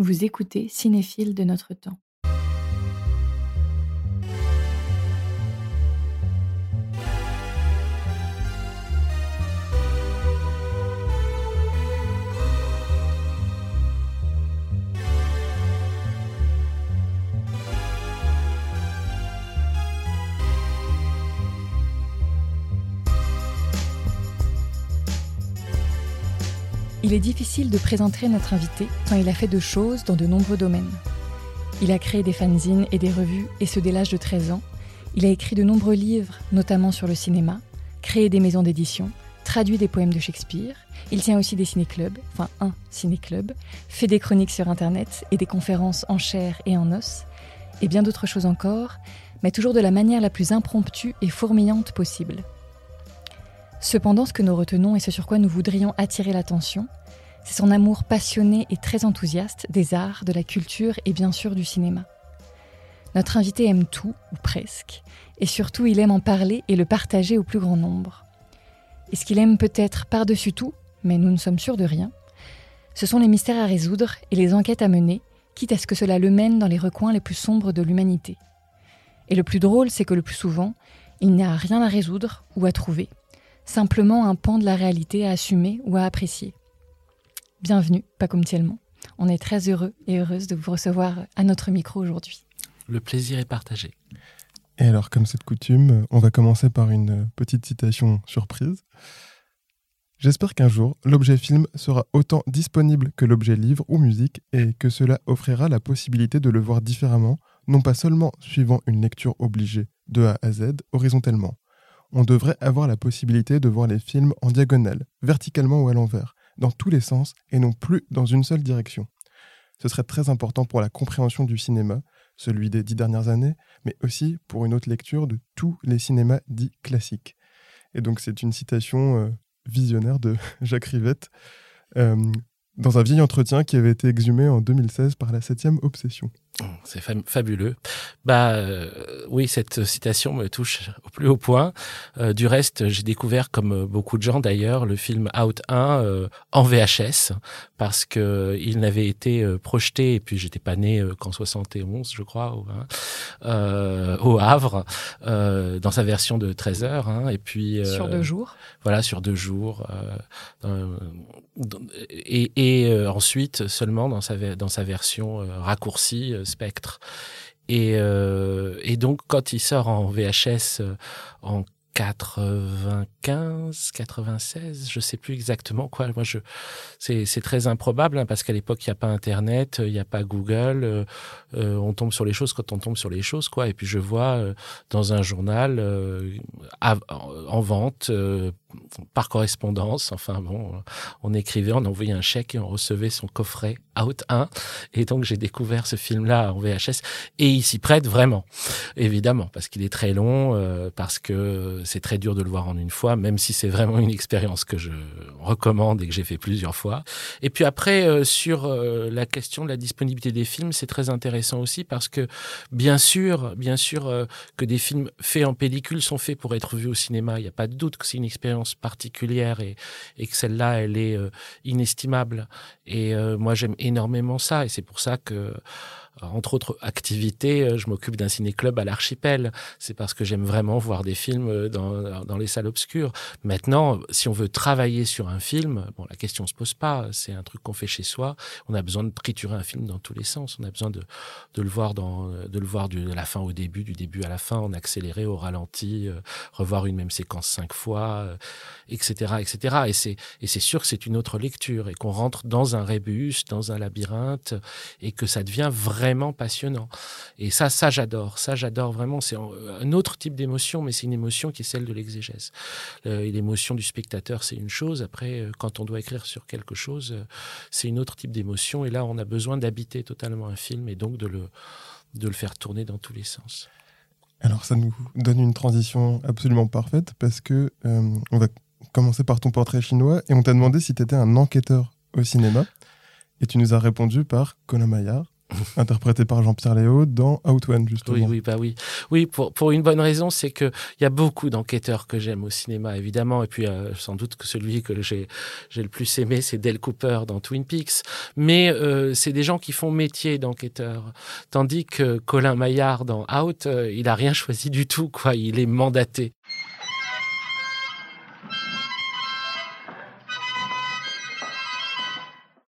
Vous écoutez Cinéphile de notre temps. Il est difficile de présenter notre invité tant il a fait de choses dans de nombreux domaines. Il a créé des fanzines et des revues, et ce dès l'âge de 13 ans. Il a écrit de nombreux livres, notamment sur le cinéma, créé des maisons d'édition, traduit des poèmes de Shakespeare. Il tient aussi des ciné-clubs, enfin un ciné-club, fait des chroniques sur Internet et des conférences en chair et en os, et bien d'autres choses encore, mais toujours de la manière la plus impromptue et fourmillante possible. Cependant, ce que nous retenons et ce sur quoi nous voudrions attirer l'attention, c'est son amour passionné et très enthousiaste des arts, de la culture et bien sûr du cinéma. Notre invité aime tout, ou presque, et surtout il aime en parler et le partager au plus grand nombre. Et ce qu'il aime peut-être par-dessus tout, mais nous ne sommes sûrs de rien, ce sont les mystères à résoudre et les enquêtes à mener, quitte à ce que cela le mène dans les recoins les plus sombres de l'humanité. Et le plus drôle, c'est que le plus souvent, il n'y a rien à résoudre ou à trouver, simplement un pan de la réalité à assumer ou à apprécier. Bienvenue, pas comme tellement. On est très heureux et heureuse de vous recevoir à notre micro aujourd'hui. Le plaisir est partagé. Et alors, comme c'est de coutume, on va commencer par une petite citation surprise. J'espère qu'un jour, l'objet film sera autant disponible que l'objet livre ou musique et que cela offrira la possibilité de le voir différemment, non pas seulement suivant une lecture obligée de A à Z horizontalement. On devrait avoir la possibilité de voir les films en diagonale, verticalement ou à l'envers, dans tous les sens et non plus dans une seule direction. Ce serait très important pour la compréhension du cinéma, celui des dix dernières années, mais aussi pour une autre lecture de tous les cinémas dits classiques. Et donc c'est une citation euh, visionnaire de Jacques Rivette, euh, dans un vieil entretien qui avait été exhumé en 2016 par la 7e Obsession. C'est fabuleux. Bah euh, oui, cette citation me touche au plus haut point. Euh, du reste, j'ai découvert, comme beaucoup de gens d'ailleurs, le film Out 1 euh, en VHS parce que il n'avait été projeté et puis j'étais pas né qu'en 71, je crois, au, hein, au Havre, dans sa version de 13 heures. Hein, et puis sur deux jours. Voilà, sur deux jours. Et, et ensuite seulement dans sa dans sa version raccourcie spectre. Et, euh, et, donc, quand il sort en VHS euh, en 95, 96, je sais plus exactement quoi. Moi, je, c'est, très improbable hein, parce qu'à l'époque, il n'y a pas Internet, il n'y a pas Google. Euh, euh, on tombe sur les choses quand on tombe sur les choses, quoi. Et puis je vois euh, dans un journal en vente par correspondance. Enfin bon, on écrivait, on envoyait un chèque et on recevait son coffret Out 1. Et donc j'ai découvert ce film-là en VHS et il s'y prête vraiment, évidemment, parce qu'il est très long, parce que c'est très dur de le voir en une fois, même si c'est vraiment une expérience que je recommande et que j'ai fait plusieurs fois. Et puis après, euh, sur euh, la question de la disponibilité des films, c'est très intéressant aussi parce que bien sûr, bien sûr euh, que des films faits en pellicule sont faits pour être vus au cinéma. Il n'y a pas de doute que c'est une expérience particulière et, et que celle-là, elle est inestimable. Et moi, j'aime énormément ça et c'est pour ça que entre autres activités, euh, je m'occupe d'un ciné-club à l'archipel. C'est parce que j'aime vraiment voir des films euh, dans, dans, les salles obscures. Maintenant, si on veut travailler sur un film, bon, la question se pose pas. C'est un truc qu'on fait chez soi. On a besoin de triturer un film dans tous les sens. On a besoin de, le voir de la fin au début, du début à la fin, en accéléré, au ralenti, euh, revoir une même séquence cinq fois, etc., etc. Et c'est sûr que c'est une autre lecture et qu'on rentre dans un rébus, dans un labyrinthe et que ça devient vraiment vraiment passionnant. Et ça, ça j'adore. Ça, j'adore vraiment. C'est un autre type d'émotion, mais c'est une émotion qui est celle de l'exégèse. Euh, l'émotion du spectateur, c'est une chose. Après, euh, quand on doit écrire sur quelque chose, euh, c'est une autre type d'émotion. Et là, on a besoin d'habiter totalement un film et donc de le, de le faire tourner dans tous les sens. Alors, ça nous donne une transition absolument parfaite parce que on va commencer par ton portrait chinois et on t'a demandé si tu étais un enquêteur au cinéma. Et tu nous as répondu par Colin Maillard, interprété par Jean-Pierre Léo dans Out One, justement. Oui, oui, bah oui. Oui, pour, pour une bonne raison, c'est qu'il y a beaucoup d'enquêteurs que j'aime au cinéma, évidemment. Et puis, euh, sans doute que celui que j'ai le plus aimé, c'est Del Cooper dans Twin Peaks. Mais euh, c'est des gens qui font métier d'enquêteur. Tandis que Colin Maillard dans Out, euh, il a rien choisi du tout, quoi. Il est mandaté.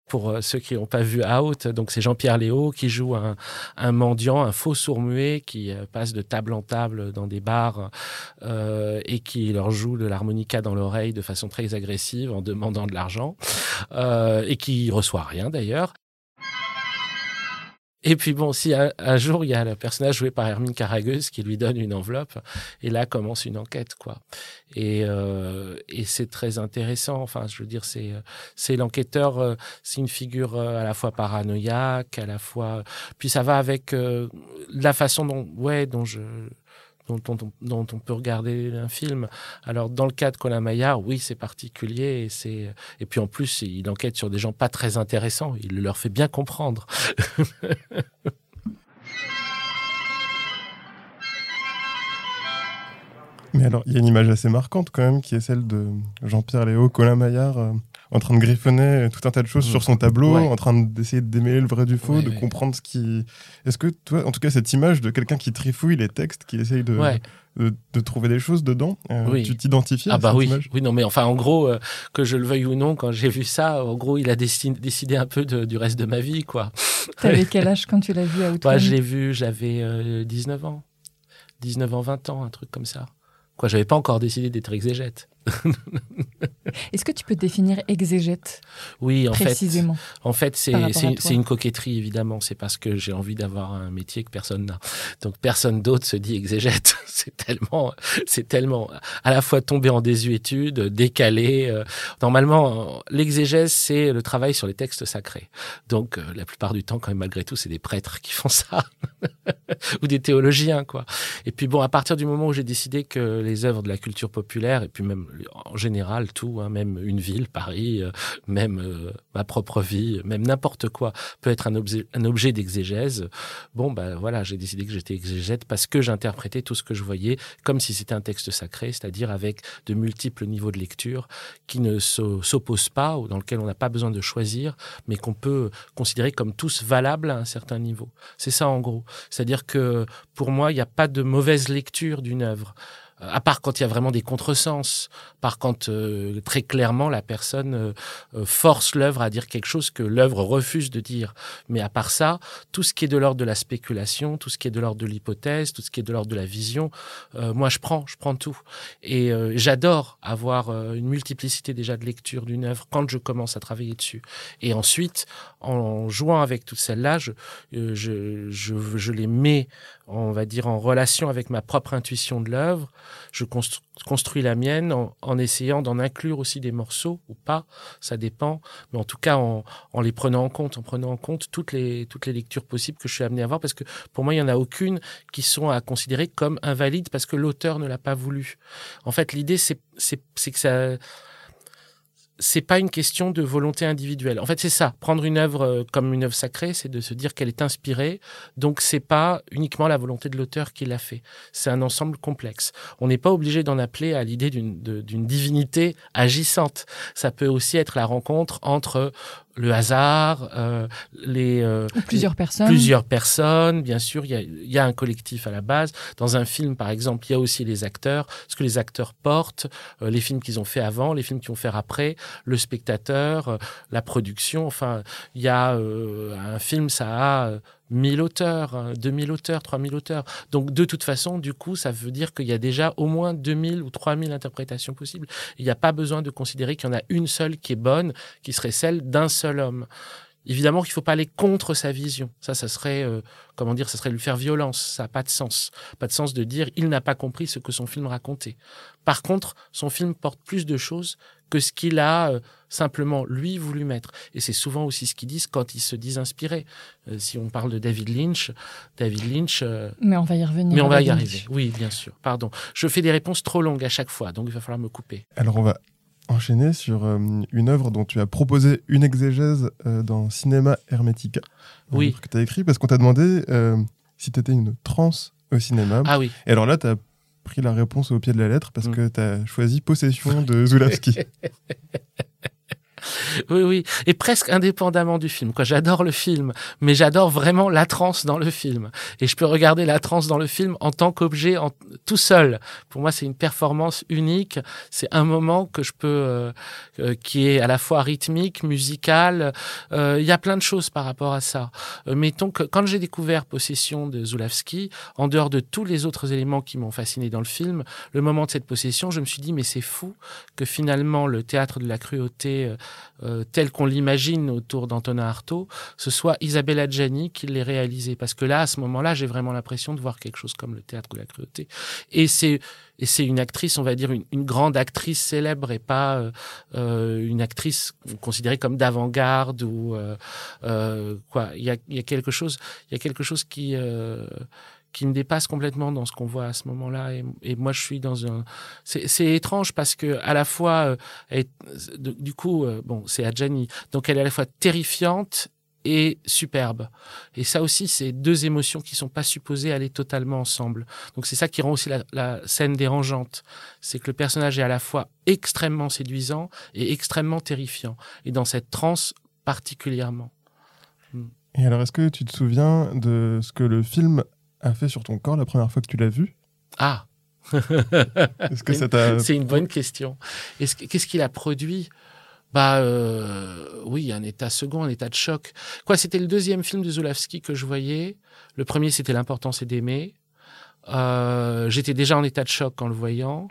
Pour euh, ceux qui n'ont pas vu Out, donc c'est Jean-Pierre Léo qui joue un, mendiant, un faux sourd-muet qui euh, passe de table en table dans des bars euh, et qui leur joue de l'harmonica dans l'oreille de façon très agressive en demandant de l'argent euh, et qui reçoit rien d'ailleurs. Et puis bon, si un, jour il y a le personnage joué par Hermine Caragueuse qui lui donne une enveloppe, et là commence une enquête, quoi. Et, euh, et c'est très intéressant. Enfin, je veux dire, c'est c'est l'enquêteur, euh, c'est une figure euh, à la fois paranoïaque, à la fois. Puis ça va avec euh, la façon dont, ouais, dont je dont, on peut regarder un film. Alors, dans le cas de Colin Maillard, oui, c'est particulier. Et, et puis, en plus, il enquête sur des gens pas très intéressants. Il leur fait bien comprendre. Mais alors, il y a une image assez marquante quand même, qui est celle de Jean-Pierre Léo, Colin Maillard, euh, en train de griffonner tout un tas de choses mmh. sur son tableau, en train d'essayer de démêler le vrai du faux, de comprendre ce qui. Est-ce que toi, en tout cas, cette image de quelqu'un qui trifouille les textes, qui essaye de, de, trouver des choses dedans, euh, tu t'identifies ah bah oui, image? Oui, non, mais enfin, en gros, euh, que je le veuille ou non, quand j'ai vu ça, en gros, il a décidé, décidé un peu du reste de ma vie, quoi. T'avais quel âge quand tu l'as vu à Moi, je l'ai vu, j'avais 19 euh, ans. 19 ans, 20 ans, un truc comme ça. Quoi, j'avais pas encore décidé d'être exégète. Est-ce que tu peux définir exégète Oui, en précisément fait, en fait, c'est une coquetterie évidemment. C'est parce que j'ai envie d'avoir un métier que personne n'a. Donc personne d'autre se dit exégète. c'est tellement, c'est tellement à la fois tombé en désuétude, décalé. Euh. Normalement, l'exégèse c'est le travail sur les textes sacrés. Donc euh, la plupart du temps, quand même, malgré tout, c'est des prêtres qui font ça ou des théologiens, quoi. Et puis bon, à partir du moment où j'ai décidé que les œuvres de la culture populaire et puis même en général tout, hein, même une ville, Paris, euh, même euh, ma propre vie, même n'importe quoi peut être un objet, d'exégèse. Bon, ben voilà, j'ai décidé que j'étais exégète parce que j'interprétais tout ce que je voyais comme si c'était un texte sacré, c'est-à-dire avec de multiples niveaux de lecture qui ne s'opposent pas ou dans lequel on n'a pas besoin de choisir, mais qu'on peut considérer comme tous valables à un certain niveau. C'est ça en gros. C'est-à-dire que pour moi, il n'y a pas de mauvaise lecture d'une œuvre. Euh, à part quand il y a vraiment des contresens, par quand euh, très clairement la personne euh, force l'œuvre à dire quelque chose que l'œuvre refuse de dire. Mais à part ça, tout ce qui est de l'ordre de la spéculation, tout ce qui est de l'ordre de l'hypothèse, tout ce qui est de l'ordre de la vision, moi je prends, je prends tout. Et j'adore avoir une multiplicité déjà de lecture d'une œuvre quand je commence à travailler dessus. Et ensuite, en jouant avec toutes celles-là, je, je, je, je les mets, on va dire, en relation avec ma propre intuition de l'œuvre. Je construis la mienne en, essayant d'en inclure aussi des morceaux ou pas, ça dépend, mais en tout cas en, les prenant en compte, en prenant en compte toutes les, toutes les lectures possibles que je suis amené à voir, parce que pour moi, il n'y en a aucune qui sont à considérer comme invalides parce que l'auteur ne l'a pas voulu. En fait, l'idée, c'est que ça c'est pas une question de volonté individuelle. En fait, c'est ça. Prendre une œuvre euh, comme une œuvre sacrée, c'est de se dire qu'elle est inspirée. Donc, c'est pas uniquement la volonté de l'auteur qui l'a fait. C'est un ensemble complexe. On n'est pas obligé d'en appeler à l'idée d'une divinité agissante. Ça peut aussi être la rencontre entre le hasard, euh, les euh, plusieurs personnes. Plusieurs personnes, bien sûr, il y a, y a, un collectif à la base. Dans un film, par exemple, il y a aussi les acteurs, ce que les acteurs portent, euh, les films qu'ils ont fait avant, les films qu'ils ont fait après, le spectateur, euh, la production. Enfin, il y a un film, ça a 1000 auteurs, 2000 auteurs, 3000 auteurs. Donc de toute façon, du coup, ça veut dire qu'il y a déjà au moins 2000 ou 3000 interprétations possibles. Il n'y a pas besoin de considérer qu'il y en a une seule qui est bonne, qui serait celle d'un seul homme. Évidemment qu'il ne faut pas aller contre sa vision. Ça, ça serait, euh, comment dire, ça serait lui faire violence. Ça n'a pas de sens. Pas de sens de dire il n'a pas compris ce que son film racontait. Par contre, son film porte plus de choses que ce qu'il a euh, simplement lui voulu mettre. Et c'est souvent aussi ce qu'ils disent quand ils se disent inspirés. Euh, si on parle de David Lynch, David Lynch. Euh, mais on va y revenir. Mais on va y arriver. Oui, bien sûr. Pardon. Je fais des réponses trop longues à chaque fois, donc il va falloir me couper. Alors on va enchaîner sur une œuvre dont tu as proposé une exégèse dans Cinéma Hermetica. Oui. Que tu as écrit parce qu'on t'a demandé si tu étais une transe au cinéma. Ah oui. Et alors là, tu as pris la réponse au pied de la lettre parce mm. que tu as choisi Possession de Zulawski. oui, oui, et presque indépendamment du film. Quoi, j'adore le film, mais j'adore vraiment la transe dans le film. Et je peux regarder la transe dans le film en tant qu'objet, en, tout seul. Pour moi, c'est une performance unique. C'est un moment que je peux, euh, euh, qui est à la fois rythmique, musical. Euh, il y a plein de choses par rapport à ça. mettons que quand j'ai découvert Possession de Zulawski, en dehors de tous les autres éléments qui m'ont fasciné dans le film, le moment de cette possession, je me suis dit mais c'est fou que finalement le théâtre de la cruauté euh, tel qu'on l'imagine autour d'Antonin Artaud, ce soit Isabella Gianni qui l'ait réalisé. Parce que là, à ce moment-là, j'ai vraiment l'impression de voir quelque chose comme le théâtre de la cruauté. Et c'est et c'est une actrice, on va dire une, grande actrice célèbre et pas euh, euh, une actrice considérée comme d'avant-garde ou quoi. Il y a, y a, quelque chose, il y a quelque chose qui qui me dépasse complètement dans ce qu'on voit à ce moment-là. Et, moi, je suis dans un. C'est étrange parce que à la fois, euh, du coup, euh, bon, c'est Adjani, donc elle est à la fois terrifiante et superbe. Et ça aussi, c'est deux émotions qui sont pas supposées aller totalement ensemble. Donc c'est ça qui rend aussi la, scène dérangeante. C'est que le personnage est à la fois extrêmement séduisant et extrêmement terrifiant. Et dans cette transe particulièrement. Et alors, est-ce que tu te souviens de ce que le film a fait sur ton corps la première fois que tu l'as vu? Ah Est-ce que ça C'est une bonne question. Qu'est-ce qu'il a produit? Bah euh, oui, un état second, un état de choc. Quoi, c'était le deuxième film de Zulawski que je voyais. Le premier, c'était l'importance et d'aimer. Euh, j'étais déjà en état de choc en le voyant.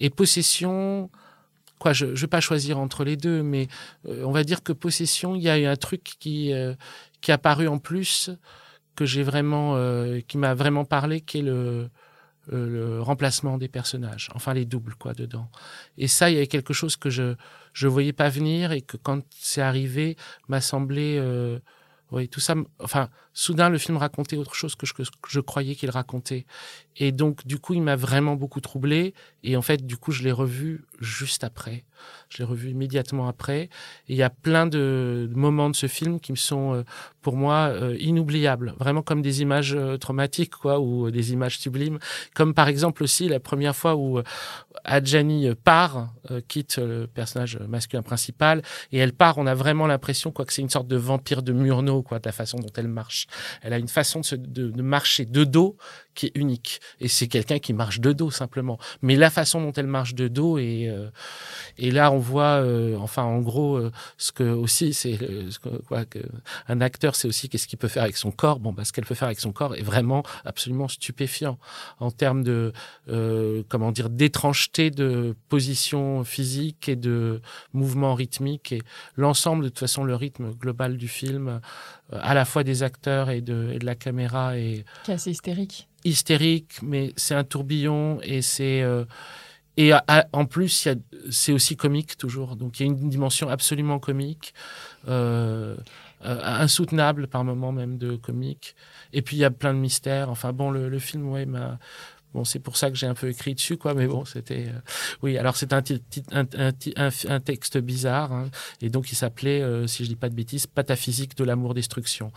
Et Possession, quoi, je ne vais pas choisir entre les deux, mais euh, on va dire que Possession, il y a eu un truc qui qui est apparu en plus que j'ai vraiment, euh, qui m'a vraiment parlé, qui est le, le, remplacement des personnages, enfin les doubles quoi dedans. Et ça, il y avait quelque chose que je je voyais pas venir et que quand c'est arrivé m'a semblé, euh, oui, tout ça, enfin soudain le film racontait autre chose que je, croyais qu'il racontait. Et donc du coup, il m'a vraiment beaucoup troublé. Et en fait, du coup, je l'ai revu juste après. Je l'ai revu immédiatement après. Et il y a plein de moments de ce film qui me sont, euh, pour moi, euh, inoubliables. Vraiment comme des images euh, traumatiques, quoi, ou des images sublimes. Comme par exemple aussi la première fois où Adjani part, quitte le personnage masculin principal, et elle part. On a vraiment l'impression, quoi, que c'est une sorte de vampire de Murnau, quoi, de la façon dont elle marche. Elle a une façon de, marcher de dos qui est unique. Et c'est quelqu'un qui marche de dos simplement. Mais la façon dont elle marche de dos et euh, et là on voit, euh, enfin en gros, euh, ce que aussi c'est un acteur, c'est aussi qu'est-ce qu'il peut faire avec son corps. Bon, bah, ce qu'elle peut faire avec son corps est vraiment absolument stupéfiant en termes de comment dire d'étrangeté de position physique et de mouvement rythmique et l'ensemble de toute façon le rythme global du film à la fois des acteurs et de, de la caméra et assez hystérique hystérique, mais c'est un tourbillon et c'est euh, et en plus c'est aussi comique toujours. Donc il y a une dimension absolument comique, euh, euh, insoutenable par moments même de comique. Et puis il y a plein de mystères. Enfin bon, le, film ouais m'a Bon, c'est pour ça que j'ai un peu écrit dessus, quoi. Mais bon, c'était, oui. Alors c'est un, un, texte bizarre, hein, et donc il s'appelait, si je dis pas de bêtises, Pataphysique de l'amour destruction.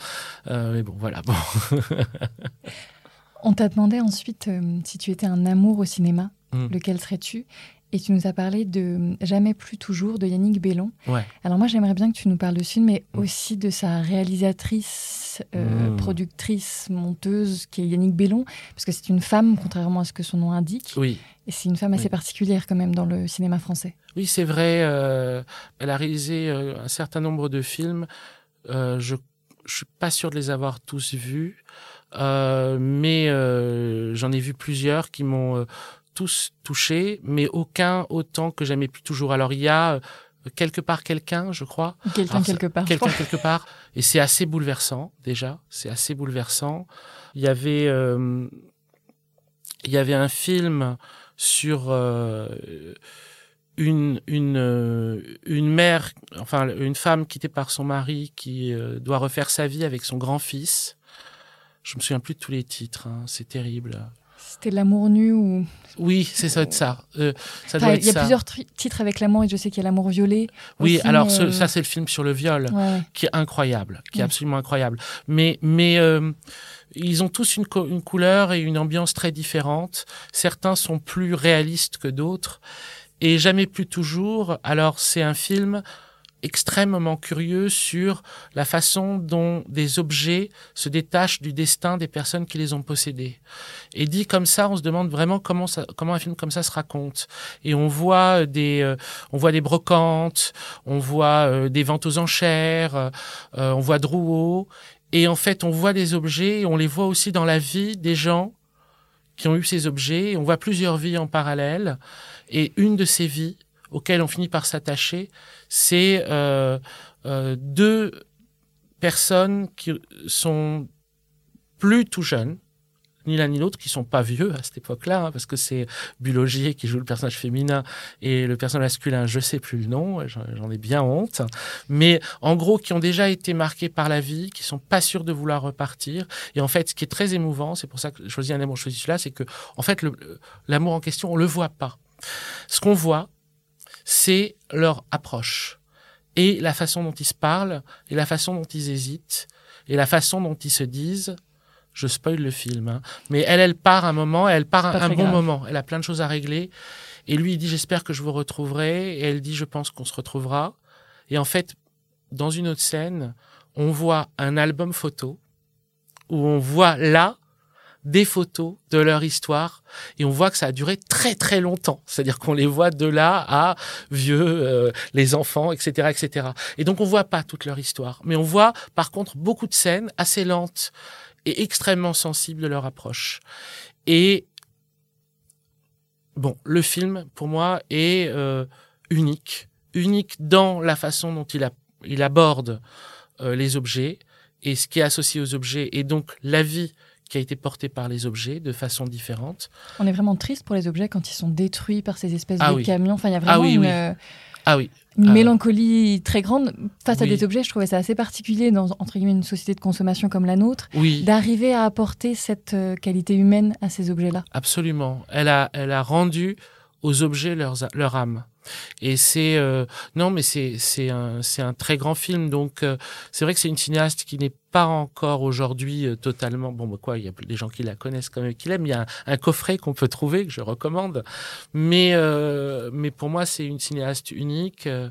mais bon, voilà. Bon. On t'a demandé ensuite euh, si tu étais un amour au cinéma, hmm. lequel serais-tu? Et tu nous as parlé de Jamais plus toujours de Yannick Bellon. Alors moi j'aimerais bien que tu nous parles de ce film, mais hmm. aussi de sa réalisatrice, euh, hmm. productrice, monteuse, qui est Yannick Bellon, parce que c'est une femme, contrairement à ce que son nom indique. Oui. Et c'est une femme assez particulière quand même dans le cinéma français. Oui, c'est vrai. Euh, elle a réalisé un certain nombre de films. je ne suis pas sûr de les avoir tous vus. Euh, mais euh, j'en ai vu plusieurs qui m'ont euh, tous touché, mais aucun autant que jamais pu toujours. Alors il y a quelque part quelqu'un, je crois. Quelqu'un quelque part. Quelqu'un quelque part. Et c'est assez bouleversant déjà. C'est assez bouleversant. Il y avait, il y avait un film sur une une une mère, enfin une femme quittée par son mari qui doit refaire sa vie avec son grand-fils je me souviens plus de tous les titres. Hein. C'est terrible. C'était l'amour nu ou. Oui, c'est ça, ça. Euh, ça Enfin, doit il y a ça. plusieurs titres avec l'amour et je sais qu'il y a l'amour violet. Oui, alors ce- euh, ça c'est le film sur le viol. ouais. qui est incroyable, qui est Ouais. absolument incroyable. Mais, mais euh, ils ont tous une, co- une couleur et une ambiance très différentes. Certains sont plus réalistes que d'autres, et jamais plus toujours. Alors c'est un film extrêmement curieux sur la façon dont des objets se détachent du destin des personnes qui les ont possédés. Et dit comme ça, on se demande vraiment comment ça, comment un film comme ça se raconte. Et on voit des, euh, on voit des brocantes, on voit euh, des ventes aux enchères, euh, euh, on voit Drouot. Et en fait, on voit des objets et on les voit aussi dans la vie des gens qui ont eu ces objets. Et on voit plusieurs vies en parallèle. Et une de ces vies auxquelles on finit par s'attacher, c'est euh, euh, deux personnes qui sont plus tout jeunes, ni l'un ni l'autre, qui sont pas vieux à cette époque-là, hein, parce que c'est Bulogier qui joue le personnage féminin et le personnage masculin, je sais plus le nom, j'en ai bien honte, mais en gros qui ont déjà été marqués par la vie, qui sont pas sûrs de vouloir repartir. Et en fait, ce qui est très émouvant, c'est pour ça que je choisis un amour, je choisis celui-là, c'est que en fait l'amour en question, on le voit pas. Ce qu'on voit, c'est leur approche et la façon dont ils se parlent et la façon dont ils hésitent et la façon dont ils se disent. Je spoil le film, hein. mais elle, elle part un moment, elle part un, bon grave. moment. Elle a plein de choses à régler. Et lui, il dit J'espère que je vous retrouverai. Et elle dit Je pense qu'on se retrouvera. Et en fait, dans une autre scène, on voit un album photo où on voit là des photos de leur histoire et on voit que ça a duré très très longtemps. C'est-à-dire qu'on les voit de là à vieux, euh, les enfants, etc., etc. Et donc on voit pas toute leur histoire, mais on voit par contre beaucoup de scènes assez lentes et extrêmement sensibles de leur approche. Et bon, le film pour moi est euh, unique, unique dans la façon dont il, a, il aborde euh, les objets et ce qui est associé aux objets et donc la vie qui a été portée par les objets de façon différente. On est vraiment triste pour les objets quand ils sont détruits par ces espèces Ah de oui. camions. Enfin, il y a vraiment Ah oui, une, oui. euh, Ah oui, une Ah. mélancolie très grande face à Oui. des objets. Je trouvais ça assez particulier dans entre guillemets une société de consommation comme la nôtre, oui. d'arriver à apporter cette euh, qualité humaine à ces objets-là. Absolument. Elle a, elle a rendu aux objets leurs, leur âme. Et c'est euh, non, mais c'est c'est un c'est un très grand film. Donc euh, c'est vrai que c'est une cinéaste qui n'est pas encore aujourd'hui euh, totalement bon. Bah quoi, il y a des gens qui la connaissent quand même, qui l'aiment. Il y a un, coffret qu'on peut trouver que je recommande. Mais euh, mais pour moi, c'est une cinéaste unique euh,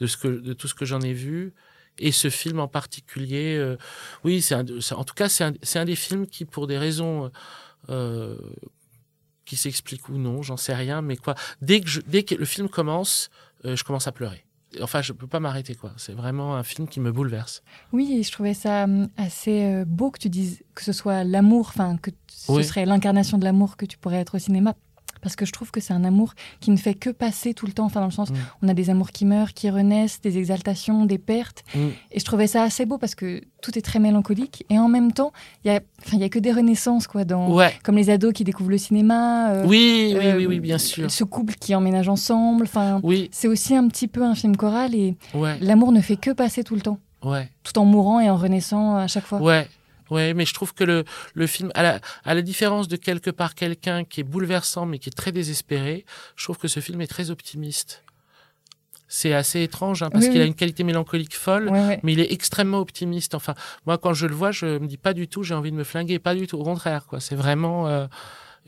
de ce que de tout ce que j'en ai vu. Et ce film en particulier, oui, c'est en tout cas c'est un, un des films qui, pour des raisons qui s'expliquent ou non, j'en sais rien, mais quoi, dès que, je, dès que le film commence, euh, je commence à pleurer. Enfin, je peux pas m'arrêter, quoi. C'est vraiment un film qui me bouleverse. Oui, et je trouvais ça hum, assez euh, beau que tu dises que ce soit l'amour, enfin que ce Oui. serait l'incarnation de l'amour que tu pourrais être au cinéma. Parce que je trouve que c'est un amour qui ne fait que passer tout le temps. Enfin, dans le sens, Mm. on a des amours qui meurent, qui renaissent, des exaltations, des pertes. Mm. Et je trouvais ça assez beau parce que tout est très mélancolique. Et en même temps, il y a, y a que des renaissances, quoi. Dans, Ouais. Comme les ados qui découvrent le cinéma. euh, Oui, oui, euh, oui, oui, bien sûr. Ce couple qui emménage ensemble. Enfin, Oui, c'est aussi un petit peu un film choral. Et ouais, l'amour ne fait que passer tout le temps. ouais, Tout en mourant et en renaissant à chaque fois. ouais. Ouais, mais je trouve que le, le film, à la, à la différence de quelque part quelqu'un qui est bouleversant mais qui est très désespéré, je trouve que ce film est très optimiste. C'est assez étrange hein, parce Oui, qu'il a une qualité mélancolique folle, Ouais, ouais. mais il est extrêmement optimiste. Enfin, moi, quand je le vois, je me dis pas du tout, j'ai envie de me flinguer, pas du tout. Au contraire, quoi. C'est vraiment. euh,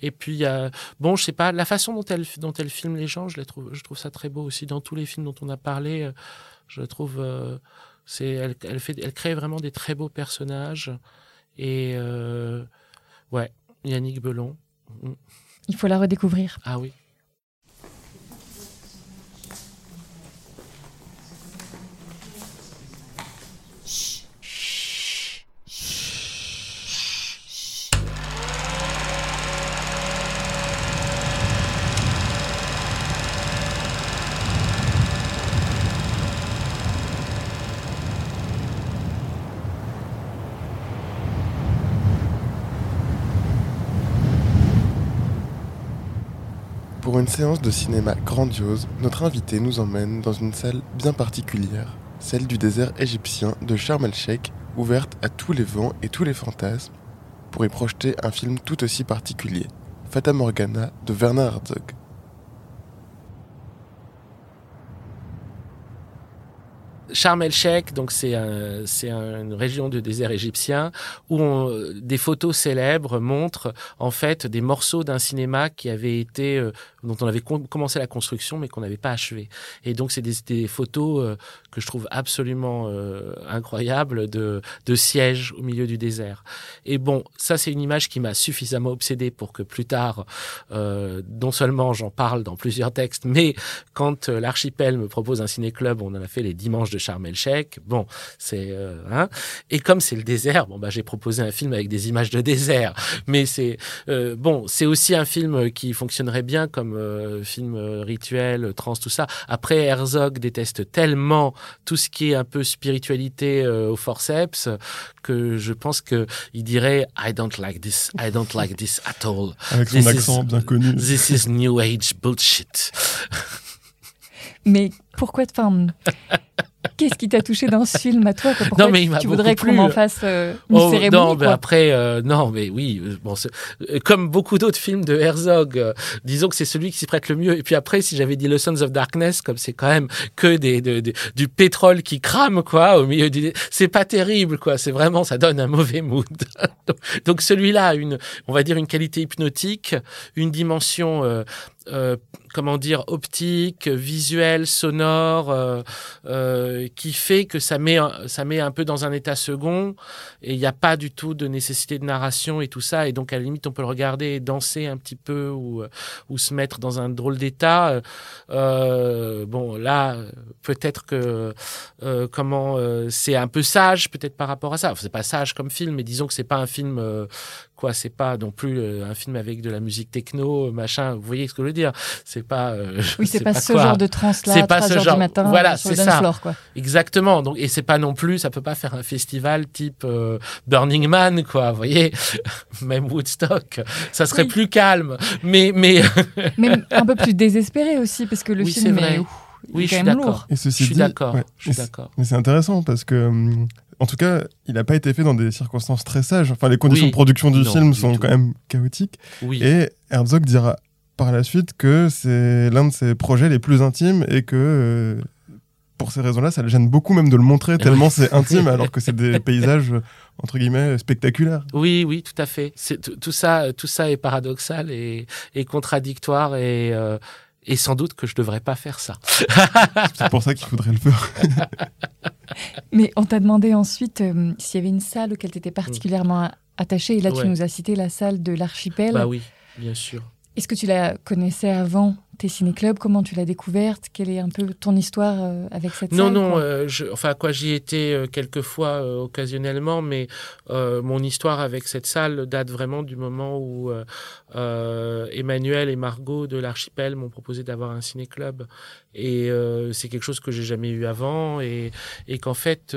Et puis, a- bon, je sais pas, la façon dont elle, dont elle filme les gens, je, la trouve, je trouve ça très beau aussi. Dans tous les films dont on a parlé, euh, je trouve. euh, c'est, elle, elle, fait, elle crée vraiment des très beaux personnages. Et. euh, ouais, Yannick Belon. Mm. Il faut la redécouvrir. Ah oui. Pour une séance de cinéma grandiose, notre invité nous emmène dans une salle bien particulière, celle du désert égyptien de Sharm el-Sheikh, ouverte à tous les vents et tous les fantasmes, pour y projeter un film tout aussi particulier, Fata Morgana de Werner Herzog. Sharm el-Sheikh, donc c'est un, c'est une région de désert égyptien où on, des photos célèbres montrent en fait des morceaux d'un cinéma qui avait été euh, dont on avait commencé la construction mais qu'on n'avait pas achevé. Et donc c'est des, des photos euh, que je trouve absolument euh, incroyables de, de sièges au milieu du désert. Et bon, ça c'est une image qui m'a suffisamment obsédé pour que plus tard, non seulement j'en parle dans plusieurs textes, mais quand l'archipel me propose un ciné-club, on en a fait les dimanches de Sharm el-Sheikh. Bon, c'est euh, hein. et comme c'est le désert, bon bah j'ai proposé un film avec des images de désert, mais c'est euh, bon, c'est aussi un film qui fonctionnerait bien comme euh, film rituel, trans tout ça. Après Herzog déteste tellement tout ce qui est un peu spiritualité au forceps que je pense que il dirait I don't like this, I don't like this at all. Avec son accent bien connu. This is new age bullshit. Mais pourquoi, enfin, Qu'est-ce qui t'a touché dans ce film à toi Non, mais tu voudrais qu'on en fasse euh, une oh, cérémonie Non, mais après, euh, non, mais oui, euh, bon, comme beaucoup d'autres films de Herzog, disons que c'est celui qui s'y prête le mieux. Et puis après, si j'avais dit Le Sons of Darkness, comme c'est quand même que des, du pétrole qui crame, quoi, au milieu du, c'est pas terrible, quoi. C'est vraiment, ça donne un mauvais mood. donc, celui-là a une, on va dire, une qualité hypnotique, une dimension euh, comment dire, optique, visuel, sonore, euh, euh, qui fait que ça met, ça met un peu dans un état second et il n'y a pas du tout de nécessité de narration et tout ça. Et donc, à la limite, on peut le regarder et danser un petit peu ou, ou se mettre dans un drôle d'état. bon, là, peut-être que, comment, c'est un peu sage, peut-être par rapport à ça. C'est pas sage comme film, mais disons que c'est pas un film quoi. C'est pas non plus euh, un film avec de la musique techno, machin. Vous voyez ce que je veux dire? C'est pas. Euh, oui, c'est pas, ce genre de trans là. C'est pas ce genre. Du matin, voilà, c'est ça. quoi. Exactement. Donc et c'est pas non plus. Ça peut pas faire un festival type euh, Burning Man, quoi. Vous voyez? Même Woodstock, ça serait plus calme. Mais mais. mais un peu plus désespéré aussi parce que le film est. oui, je suis d'accord. Je suis d'accord. Je suis d'accord. Mais c'est intéressant parce que hum, en tout cas, il n'a pas été fait dans des circonstances très sages. Enfin, les conditions de production du film sont quand même chaotiques. Et Herzog dira par la suite que c'est l'un de ses projets les plus intimes et que euh, pour ces raisons-là, ça le gêne beaucoup même de le montrer tellement c'est intime alors que c'est des paysages entre guillemets spectaculaires. Oui, oui, tout à fait. Tout ça, tout ça est paradoxal et, contradictoire et euh, et sans doute que je devrais pas faire ça. c'est pour ça qu'il faudrait le faire. Mais on t'a demandé ensuite euh, s'il y avait une salle auquel tu étais particulièrement attaché. Et là, tu nous as cité la salle de l'archipel. Bah oui, bien sûr. Est-ce que tu la connaissais avant tes ciné-clubs Comment tu l'as découverte? Quelle est un peu ton histoire euh, avec cette non, salle Non, non. Euh, enfin, quoi, j'y étais euh, quelques fois occasionnellement, mais mon histoire avec cette salle date vraiment du moment où Emmanuel et Margot de l'archipel m'ont proposé d'avoir un ciné-club. Et c'est quelque chose que j'ai jamais eu avant, et, et qu'en fait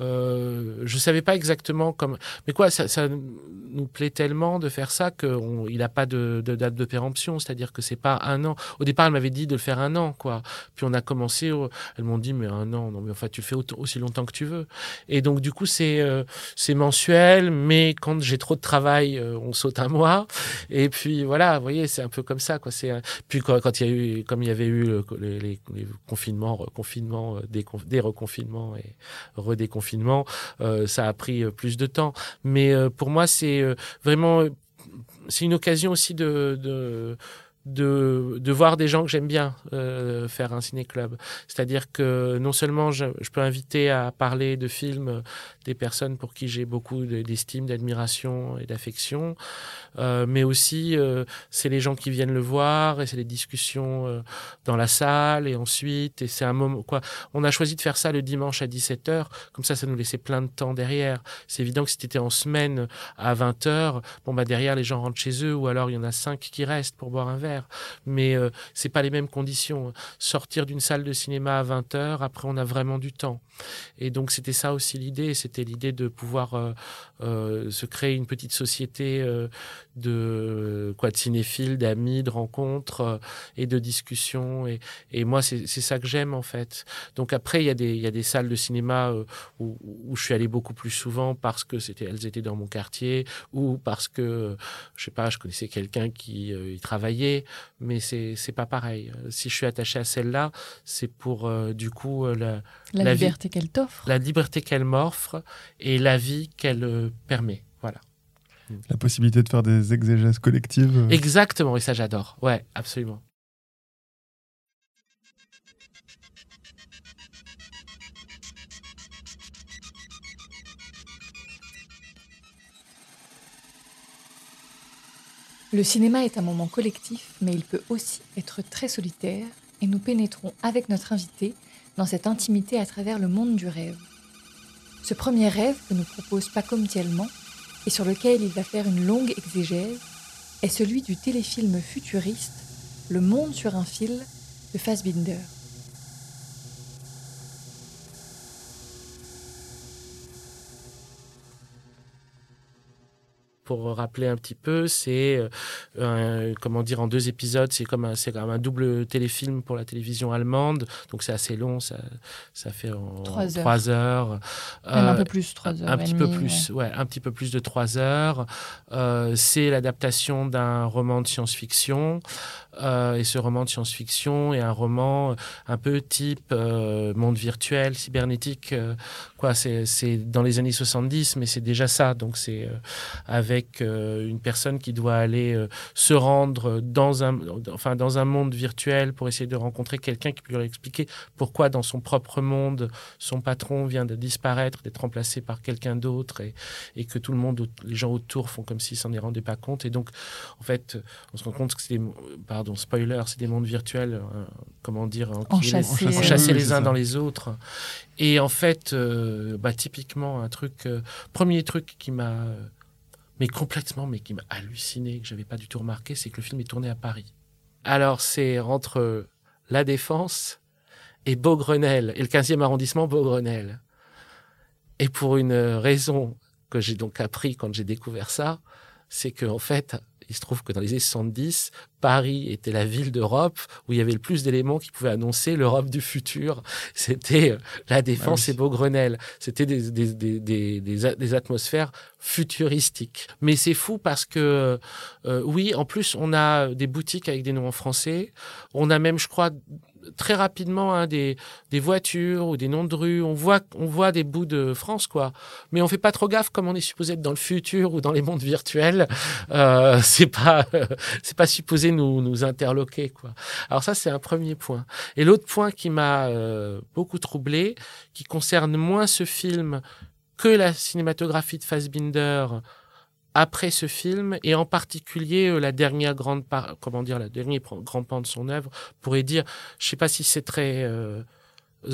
euh, je savais pas exactement comme. Mais quoi, ça, ça nous plaît tellement de faire ça qu'il n'a pas de, de, date de péremption. C'est-à-dire que c'est pas un an. Au départ, elle m'avait dit de le faire un an, quoi. Puis on a commencé. Elles m'ont dit, mais un an, non, mais enfin, tu fais aussi longtemps que tu veux. Et donc, du coup, c'est euh, c'est mensuel, mais quand j'ai trop de travail, euh, on saute un mois. Et puis voilà, vous voyez, c'est un peu comme ça, quoi. C'est puis quand, il y a eu, comme il y avait eu les, les, confinements, reconfinements, des, des reconfinements et redéconfinements euh, ça a pris euh, plus de temps. Mais euh, pour moi, c'est vraiment c'est une occasion aussi de, de de, voir des gens que j'aime bien faire un ciné-club. C'est-à-dire que non seulement je, je, peux inviter à parler de films des personnes pour qui j'ai beaucoup d'estime, d'admiration et d'affection, euh, mais aussi euh, c'est les gens qui viennent le voir et c'est les discussions euh, dans la salle et ensuite et c'est un moment quoi. On a choisi de faire ça le dimanche à 17h, comme ça ça nous laissait plein de temps derrière. C'est évident que si c'était en semaine à 20h, bon bah derrière les gens rentrent chez eux ou alors il y en a cinq qui restent pour boire un verre mais c'est pas les mêmes conditions. Sortir d'une salle de cinéma à 20 h après on a vraiment du temps. Et donc c'était ça aussi l'idée, c'était l'idée de pouvoir se créer une petite société de quoi de cinéphiles, d'amis, de rencontres et de discussions. Et, et moi, c'est ça que j'aime en fait. Donc après, il y a des il y a des salles de cinéma où, où, je suis allé beaucoup plus souvent parce que c'était elles étaient dans mon quartier ou parce que je sais pas, je connaissais quelqu'un qui y travaillait, mais c'est c'est pas pareil. Si je suis attaché à celle-là, c'est pour du coup la la, liberté qu'elle t'offre. La liberté qu'elle m'offre et la vie qu'elle euh, permet. Voilà. La possibilité de faire des exégèses collectives. Euh. Exactement, et ça j'adore. Ouais, absolument. Le cinéma est un moment collectif, mais il peut aussi être très solitaire, et nous pénétrons avec notre invité dans cette intimité à travers le monde du rêve. Ce premier rêve que nous propose Paco Mtielman et sur lequel il va faire une longue exégèse est celui du téléfilm futuriste Le monde sur un fil de Fassbinder. Pour rappeler un petit peu, c'est euh, comment dire en deux épisodes, c'est comme un c'est comme un double téléfilm pour la télévision allemande, donc c'est assez long, ça ça fait en trois heures, un peu plus trois heures, un petit peu plus, ouais. un petit peu plus de trois heures. Euh, c'est l'adaptation d'un roman de science-fiction. Euh, et ce roman de science-fiction est un roman un peu type monde virtuel, cybernétique. Quoi, c'est dans les années 70, mais c'est déjà ça. Donc c'est avec euh, une personne qui doit aller euh, se rendre dans un, enfin, dans un monde virtuel pour essayer de rencontrer quelqu'un qui peut lui expliquer pourquoi dans son propre monde, son patron vient de disparaître, d'être remplacé par quelqu'un d'autre et, et, que tout le monde, les gens autour font comme s'ils s'en rendaient pas compte. Et donc, en fait, on se rend compte que c'est des, pardon, spoiler, c'est des mondes virtuels, euh, comment dire, enchâssés, les uns dans les autres. Et en fait, bah, typiquement, un truc, premier truc qui m'a mais complètement, mais qui m'a halluciné, que j'avais pas du tout remarqué, c'est que le film est tourné à Paris. Alors c'est entre La Défense et Beaugrenelle, et le 15e arrondissement Beaugrenelle. Et pour une raison que j'ai donc appris quand j'ai découvert ça, c'est qu'en en fait, il se trouve que dans les années 70, Paris était la ville d'Europe où il y avait le plus d'éléments qui pouvaient annoncer l'Europe du futur. C'était euh, la Défense ah et Beaugrenelle. C'était des, des, des, des, atmosphères futuristiques. Mais c'est fou parce que, euh, oui, en plus, on a des boutiques avec des noms en français. On a même, je crois, très rapidement hein, des, des voitures ou des noms de rues. On voit, on voit des bouts de France, quoi. Mais on fait pas trop gaffe comme on est supposé être dans le futur ou dans les mondes virtuels. Euh, c'est pas, c'est pas supposé nous, nous interloquer, quoi. Alors ça, c'est un premier point. Et l'autre point qui m'a euh, beaucoup troublé, qui concerne moins ce film que la cinématographie de Fassbinder, après ce film et en particulier euh, la dernière grande comment dire la dernière grand pan de son œuvre pourrait dire je sais pas si c'est très euh,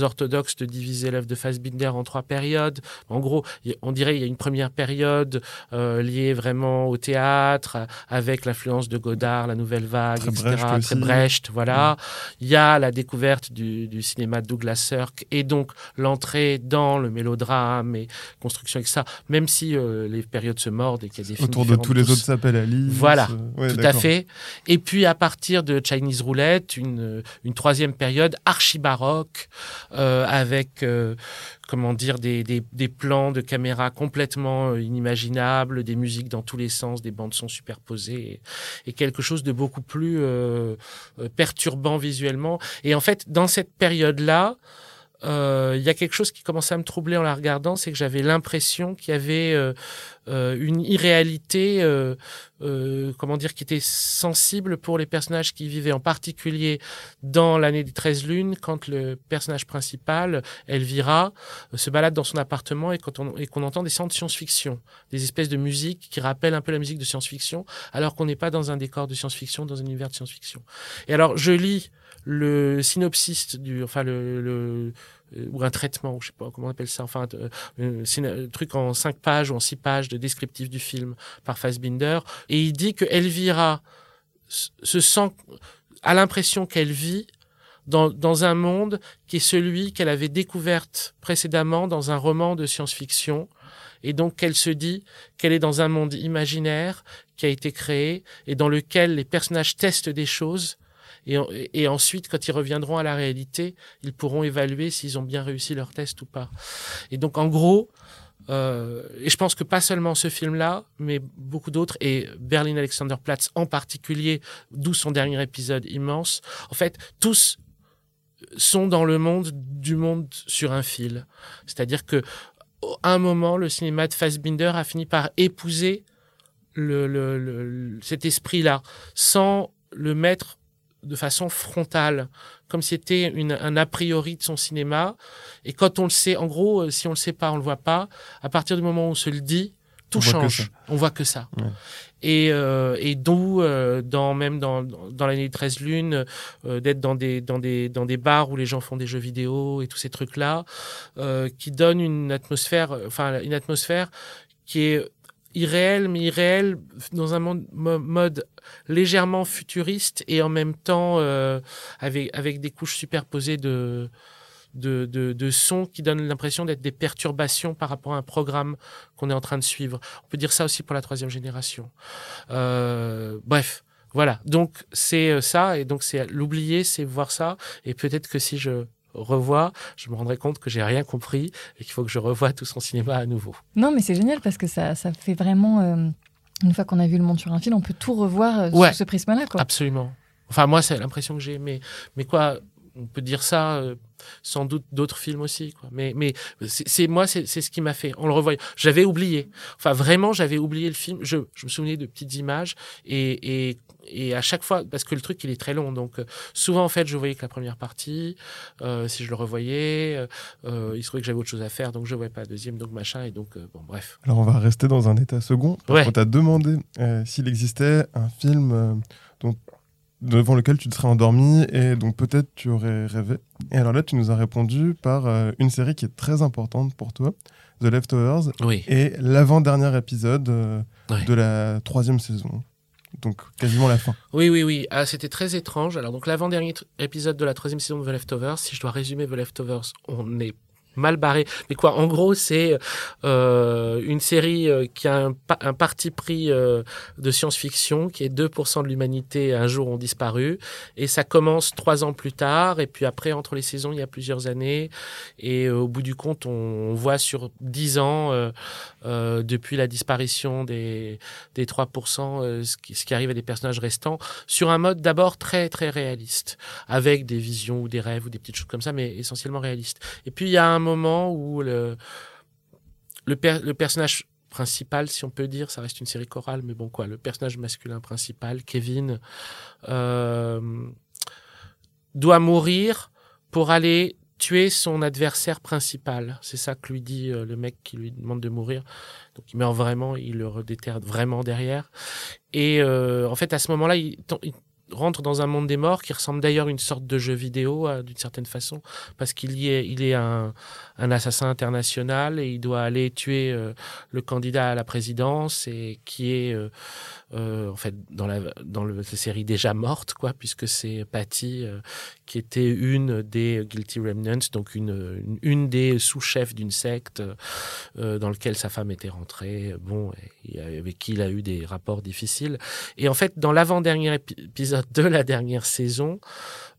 orthodoxes de diviser l'œuvre de Fassbinder en trois périodes. En gros, on dirait qu'il y a une première période euh, liée vraiment au théâtre, avec l'influence de Godard, la Nouvelle Vague, très etc. Brecht très Brecht, voilà. Il y a la découverte du, du cinéma de Douglas Sirk et donc l'entrée dans le mélodrame et construction avec ça, même si euh, les périodes se mordent et qu'il y a des Autour de tous les autres s'appellent Alice. Voilà, euh, tout à fait. Et puis à partir de Chinese Roulette, une, une troisième période archi-baroque, avec euh, comment dire des, des, des, plans de caméra complètement euh, inimaginables, des musiques dans tous les sens, des bandes son superposées et, quelque chose de beaucoup plus perturbant visuellement. Et en fait, dans cette période-là, euh, il y a quelque chose qui commençait à me troubler en la regardant, c'est que j'avais l'impression qu'il y avait euh, euh, une irréalité, comment dire, qui était sensible pour les personnages qui vivaient, en particulier dans l'année des 13 lunes, quand le personnage principal, Elvira, se balade dans son appartement et qu'on et qu'on entend des sons de science-fiction, des espèces de musique qui rappellent un peu la musique de science-fiction, alors qu'on n'est pas dans un décor de science-fiction, dans un univers de science-fiction. Et alors, je lis le synopsis du, enfin le, le euh, ou un traitement, je sais pas comment on appelle ça, enfin, euh, un truc en cinq pages ou en six pages de descriptif du film par Fassbinder, et il dit que Elvira se sent, a l'impression qu'elle vit dans, dans un monde qui est celui qu'elle avait découverte précédemment dans un roman de science-fiction. Et donc qu'elle se dit qu'elle est dans un monde imaginaire qui a été créé et dans lequel les personnages testent des choses. Et, ensuite, quand ils reviendront à la réalité, ils pourront évaluer s'ils ont bien réussi leur test ou pas. Et donc, en gros, euh, et je pense que pas seulement ce film-là, mais beaucoup d'autres, et Berlin Alexanderplatz en particulier, d'où son dernier épisode immense, en fait, tous sont dans le monde du monde sur un fil. C'est-à-dire que à un moment, le cinéma de Fassbinder a fini par épouser le, le, le, cet esprit-là, sans le mettre de façon frontale, comme si c'était un a priori de son cinéma. Et quand on le sait, en gros, euh, si on le sait pas, on le voit pas. À partir du moment où on se le dit, tout On change. On voit que ça. Ouais. Et, euh, et d'où, euh, dans, même dans, dans l'année 13 lunes, euh, d'être dans des, dans, des, dans des bars où les gens font des jeux vidéo et tous ces trucs-là, euh, qui donnent une atmosphère, enfin, une atmosphère qui est irréelle, mais irréelle dans un monde, mo- mode légèrement futuriste et en même temps euh, avec, avec des couches superposées de, de, de, de sons qui donnent l'impression d'être des perturbations par rapport à un programme qu'on est en train de suivre. On peut dire ça aussi pour la troisième génération. Euh, bref, voilà. Donc c'est euh, ça, et donc c'est l'oublier, c'est voir ça, et peut-être que si je revois, je me rendrai compte que j'ai rien compris et qu'il faut que je revoie tout son cinéma à nouveau. Non, mais c'est génial parce que ça, ça fait vraiment. euh, une fois qu'on a vu le monde sur un fil, on peut tout revoir euh, Ouais. sous ce prisme-là. Absolument. Enfin, moi, c'est l'impression que j'ai. Mais, mais quoi, on peut dire ça, euh, sans doute d'autres films aussi. Quoi. Mais, mais c'est moi, c'est ce qui m'a fait. On le revoyait. J'avais oublié. Enfin, vraiment, j'avais oublié le film. Je, je me souvenais de petites images. Et, et, et à chaque fois, parce que le truc, il est très long. Donc, euh, souvent, en fait, je voyais que la première partie. Euh, si je le revoyais, il se trouvait que j'avais autre chose à faire. Donc, je ne voyais pas la deuxième. Donc, machin. Et donc, bon, bref. Alors on va rester dans un état second. Parce Ouais. qu'on t'a demandé s'il existait un film dont- devant lequel tu te serais endormi et dont peut-être tu aurais rêvé. Et alors là, tu nous as répondu par euh, une série qui est très importante pour toi, The Leftovers, Oui. et l'avant-dernier épisode euh, Ouais. de la troisième saison. Donc quasiment la fin. Oui, oui, oui. Ah, c'était très étrange. Alors, donc, l'avant-dernier épisode de la troisième saison de The Leftovers, si je dois résumer The Leftovers, on est mal barré. Mais quoi, en gros, c'est euh, une série euh, qui a un, pa- un parti pris euh, de science-fiction, qui est 2% de l'humanité un jour ont disparu. Et ça commence trois ans plus tard. Et puis après, entre les saisons, il y a plusieurs années. Et au bout du compte, on, voit sur 10 ans, depuis la disparition des, des 3%, euh, ce, qui, ce qui arrive à des personnages restants, sur un mode d'abord très très réaliste, avec des visions ou des rêves ou des petites choses comme ça, mais essentiellement réaliste. Et puis il y a un moment où le, le, le personnage principal, si on peut dire, ça reste une série chorale, mais bon quoi, le personnage masculin principal, Kevin, euh, doit mourir pour aller tuer son adversaire principal. C'est ça que lui dit euh, le mec qui lui demande de mourir. Donc il meurt vraiment, il le redéterre vraiment derrière. Et euh, en fait, à ce moment-là, il, il rentre dans un monde des morts qui ressemble d'ailleurs à une sorte de jeu vidéo euh, d'une certaine façon, parce qu'il y est, il est un, un assassin international et il doit aller tuer euh, le candidat à la présidence et qui est euh, en fait dans la dans le, la série déjà morte quoi, puisque c'est Patty euh, qui était une des Guilty Remnants, donc une, une, des sous-chefs d'une secte euh, dans lequel sa femme était rentrée, bon, et avec qui il a eu des rapports difficiles. Et en fait, dans l'avant-dernier épi- épisode de la dernière saison,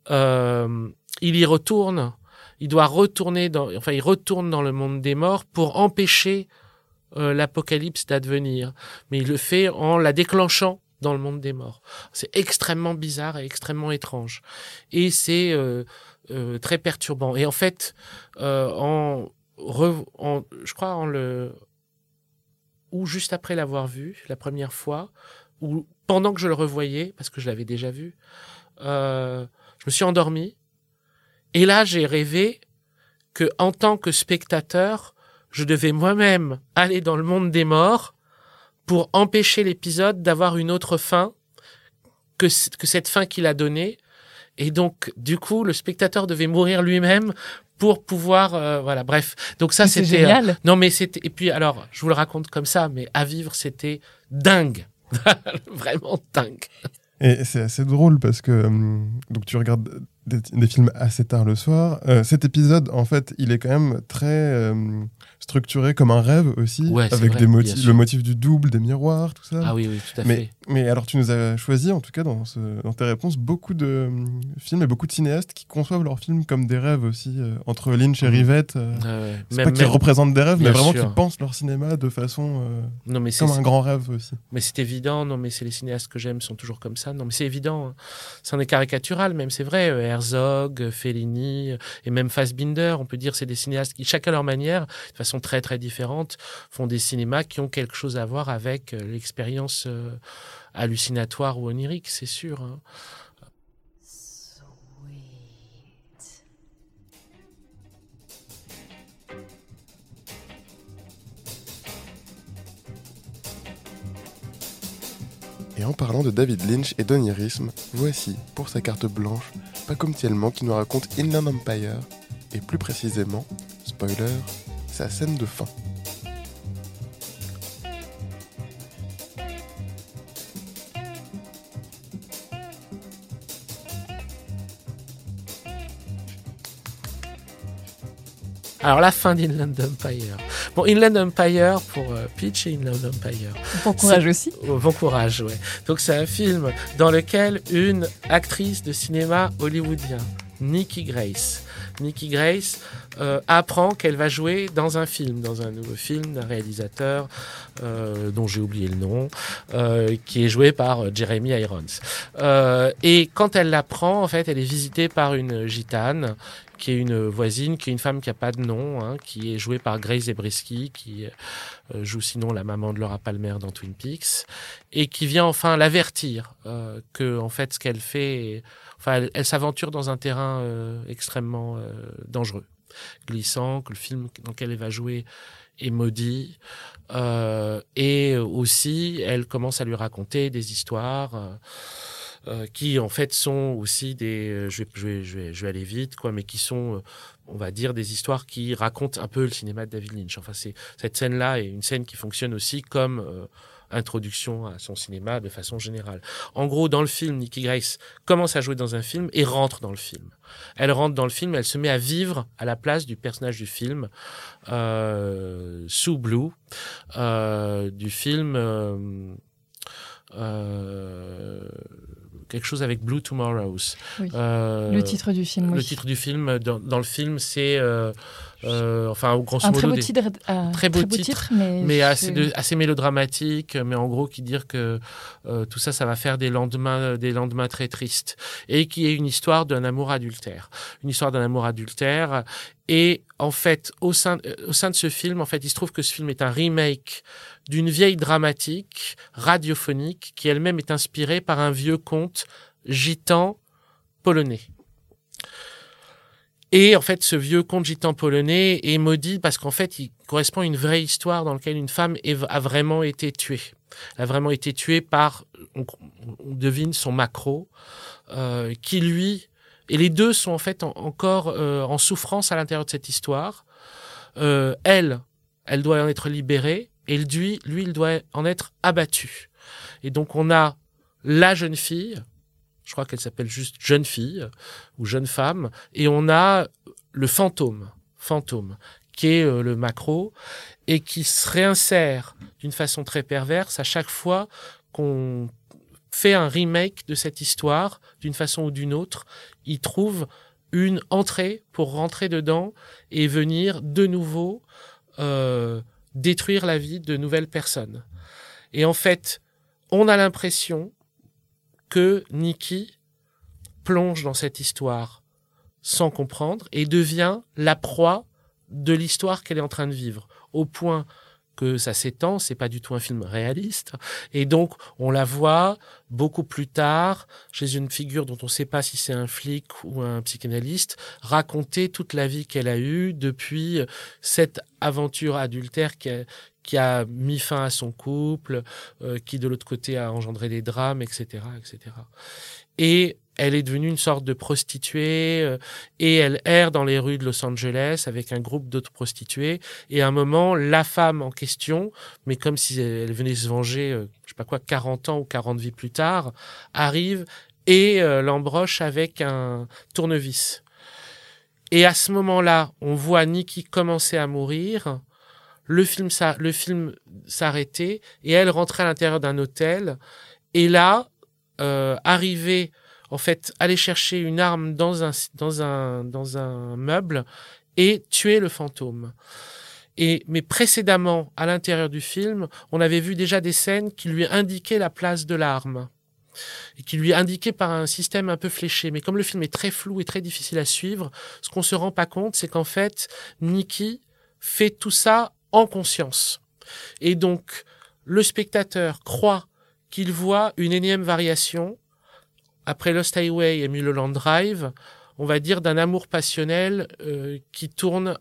euh, il y retourne. Il doit retourner dans, enfin, il retourne dans le monde des morts pour empêcher euh, l'apocalypse d'advenir. Mais il le fait en la déclenchant dans le monde des morts. C'est extrêmement bizarre et extrêmement étrange. Et c'est euh, euh, très perturbant. Et en fait, euh, en, re- en, je crois en le, ou juste après l'avoir vu la première fois, ou pendant que je le revoyais, parce que je l'avais déjà vu, euh, je me suis endormi. Et là, j'ai rêvé que, en tant que spectateur, je devais moi-même aller dans le monde des morts pour empêcher l'épisode d'avoir une autre fin que, que cette fin qu'il a donnée. Et donc, du coup, le spectateur devait mourir lui-même pour pouvoir, euh, voilà, bref. Donc ça, c'était. euh, génial. non, mais c'était. Et puis, alors, je vous le raconte comme ça, mais à vivre, c'était dingue. Vraiment dingue. Et c'est assez drôle parce que hum, donc tu regardes des, films assez tard le soir. Euh, cet épisode, en fait, il est quand même très euh, structuré comme un rêve aussi, avec des motifs, le motif du double, des miroirs, tout ça. Ah oui, oui, tout à mais, fait. Mais alors, tu nous as choisi, en tout cas, dans, dans tes réponses, beaucoup de euh, films et beaucoup de cinéastes qui conçoivent leurs films comme des rêves aussi, entre Lynch et mmh. Rivette. c'est pas qu'ils représentent des rêves, mais vraiment qu'ils pensent leur cinéma de façon non, mais comme un grand rêve aussi. Mais c'est évident, non, mais c'est les cinéastes que j'aime sont toujours comme ça. Non, mais c'est évident. Hein. C'en est caricatural, même, c'est vrai. Herzog, Fellini et même Fassbinder, on peut dire c'est des cinéastes qui, chacun à leur manière, de façon très très différente, font des cinémas qui ont quelque chose à voir avec euh, l'expérience euh, hallucinatoire ou onirique, c'est sûr. Hein. Et en parlant de David Lynch et d'onirisme, voici, pour sa carte blanche, Tielman qui nous raconte Inland Empire, et plus précisément, spoiler, sa scène de fin. Alors la fin d'Inland Empire. Bon, Inland Empire pour euh, Peach et Inland Empire. Bon courage aussi. Oh, bon courage, ouais. Donc c'est un film dans lequel une actrice de cinéma hollywoodien, Nikki Grace, Nikki Grace euh, apprend qu'elle va jouer dans un film, dans un nouveau film d'un réalisateur euh, dont j'ai oublié le nom, qui est joué par Jeremy Irons. et quand elle l'apprend, en fait, elle est visitée par une gitane qui est une voisine, qui est une femme qui n'a pas de nom, hein, qui est jouée par Grace Zabriskie, qui euh, joue sinon la maman de Laura Palmer dans Twin Peaks, et qui vient enfin l'avertir euh, que en fait ce qu'elle fait, enfin elle, s'aventure dans un terrain euh, extrêmement dangereux, glissant, que le film dans lequel elle va jouer est maudit, et aussi elle commence à lui raconter des histoires. Euh, qui en fait sont aussi des, euh, je vais, je vais, je vais, je vais aller vite, quoi, mais qui sont, euh, on va dire, des histoires qui racontent un peu le cinéma de David Lynch. Enfin, c'est cette scène-là est une scène qui fonctionne aussi comme introduction à son cinéma de façon générale. En gros, dans le film, Nikki Grace commence à jouer dans un film et rentre dans le film. Elle rentre dans le film, elle se met à vivre à la place du personnage du film, euh, Sue Blue, euh, du film. Euh, quelque chose avec Blue Tomorrows. Euh, le titre du film. Le titre du film, dans, le film, c'est. Euh, euh, enfin, grosso un modo. Très beau, titre, très beau, titre, mais, assez, assez, mélodramatique, mais en gros qui dire que tout ça, ça va faire des lendemains, des lendemains très tristes. Et qui est une histoire d'un amour adultère. Une histoire d'un amour adultère. Et en fait, au sein, au sein de ce film, en fait, il se trouve que ce film est un remake d'une vieille dramatique radiophonique qui elle-même est inspirée par un vieux conte gitan polonais. Et en fait, ce vieux conte gitan polonais est maudit parce qu'en fait, il correspond à une vraie histoire dans laquelle une femme a vraiment été tuée. Elle a vraiment été tuée par, on, devine, son macro, euh, qui lui, et les deux sont en fait encore euh, en souffrance à l'intérieur de cette histoire. Euh, elle, elle doit en être libérée, et lui, lui, il doit en être abattu. Et donc on a la jeune fille, je crois qu'elle s'appelle juste jeune fille ou jeune femme, et on a le fantôme, fantôme, qui est euh, le macro, et qui se réinsère d'une façon très perverse à chaque fois qu'on fait un remake de cette histoire d'une façon ou d'une autre, il trouve une entrée pour rentrer dedans et venir de nouveau euh, détruire la vie de nouvelles personnes. Et en fait, on a l'impression que Nikki plonge dans cette histoire sans comprendre et devient la proie de l'histoire qu'elle est en train de vivre, au point que ça s'étend, c'est pas du tout un film réaliste. Et donc, on la voit beaucoup plus tard, chez une figure dont on ne sait pas si c'est un flic ou un psychanalyste, raconter toute la vie qu'elle a eue depuis cette aventure adultère qui a, mis fin à son couple, euh, qui de l'autre côté a engendré des drames, etc., etc. Et elle est devenue une sorte de prostituée euh, et elle erre dans les rues de Los Angeles avec un groupe d'autres prostituées. Et à un moment, la femme en question, mais comme si elle venait se venger, euh, je sais pas quoi, 40 ans ou 40 vies plus tard, arrive et l'embroche avec un tournevis. Et à ce moment-là, on voit Nikki commencer à mourir, le film, le film s'arrêtait et elle rentrait à l'intérieur d'un hôtel. Et là, euh, arriver, en fait, aller chercher une arme dans un, dans un, dans un meuble et tuer le fantôme. Et, mais précédemment, à l'intérieur du film, on avait vu déjà des scènes qui lui indiquaient la place de l'arme et qui lui indiquaient par un système un peu fléché. Mais comme le film est très flou et très difficile à suivre, ce qu'on se rend pas compte, c'est qu'en fait, Nikki fait tout ça en conscience. Et donc, le spectateur croit qu'il voit une énième variation après Lost Highway et Mulholland Drive, on va dire d'un amour passionnel euh, qui tourne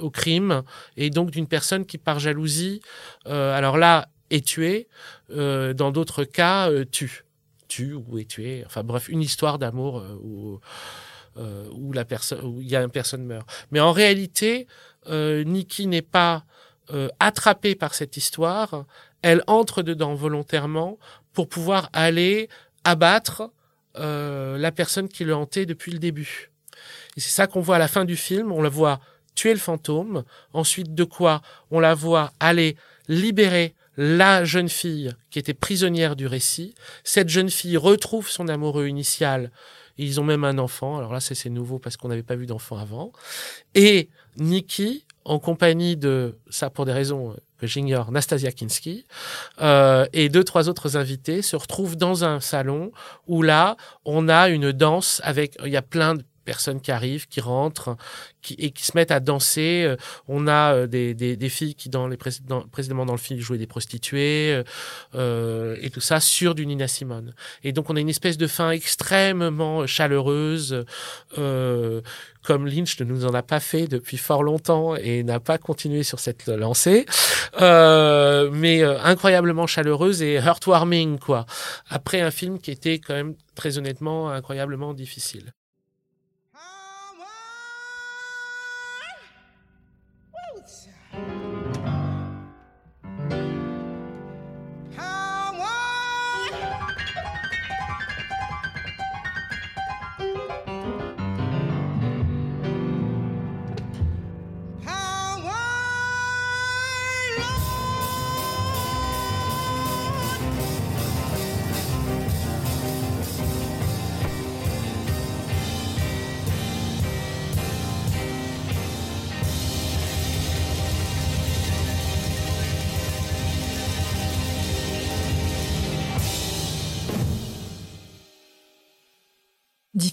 au, crime et donc d'une personne qui par jalousie, euh, alors là, est tuée, euh, dans d'autres cas, tue, tue ou est tuée. Enfin bref, une histoire d'amour où, où la personne, où il y a une personne meurt. Mais en réalité, euh, Nikki n'est pas euh, attrapée par cette histoire, elle entre dedans volontairement pour pouvoir aller abattre euh, la personne qui le hantait depuis le début. Et c'est ça qu'on voit à la fin du film. On la voit tuer le fantôme. Ensuite, de quoi on la voit aller libérer la jeune fille qui était prisonnière du récit. Cette jeune fille retrouve son amoureux initial. Ils ont même un enfant. Alors là, c'est nouveau parce qu'on n'avait pas vu d'enfant avant. Et Nikki, en compagnie de, ça pour des raisons que j'ignore, Nastasia Kinski, euh, et deux, trois autres invités, se retrouvent dans un salon où là, on a une danse avec, il y a plein de personnes qui arrivent, qui rentrent, qui, et qui se mettent à danser. Euh, on a euh, des, des, des filles qui, dans les précédents, précédemment dans le film, jouaient des prostituées, euh, euh, et tout ça sur du Nina Simone. Et donc, on a une espèce de fin extrêmement chaleureuse, euh, comme Lynch ne nous en a pas fait depuis fort longtemps et n'a pas continué sur cette lancée, euh, mais incroyablement chaleureuse et heartwarming, quoi. Après un film qui était quand même, très honnêtement, incroyablement difficile.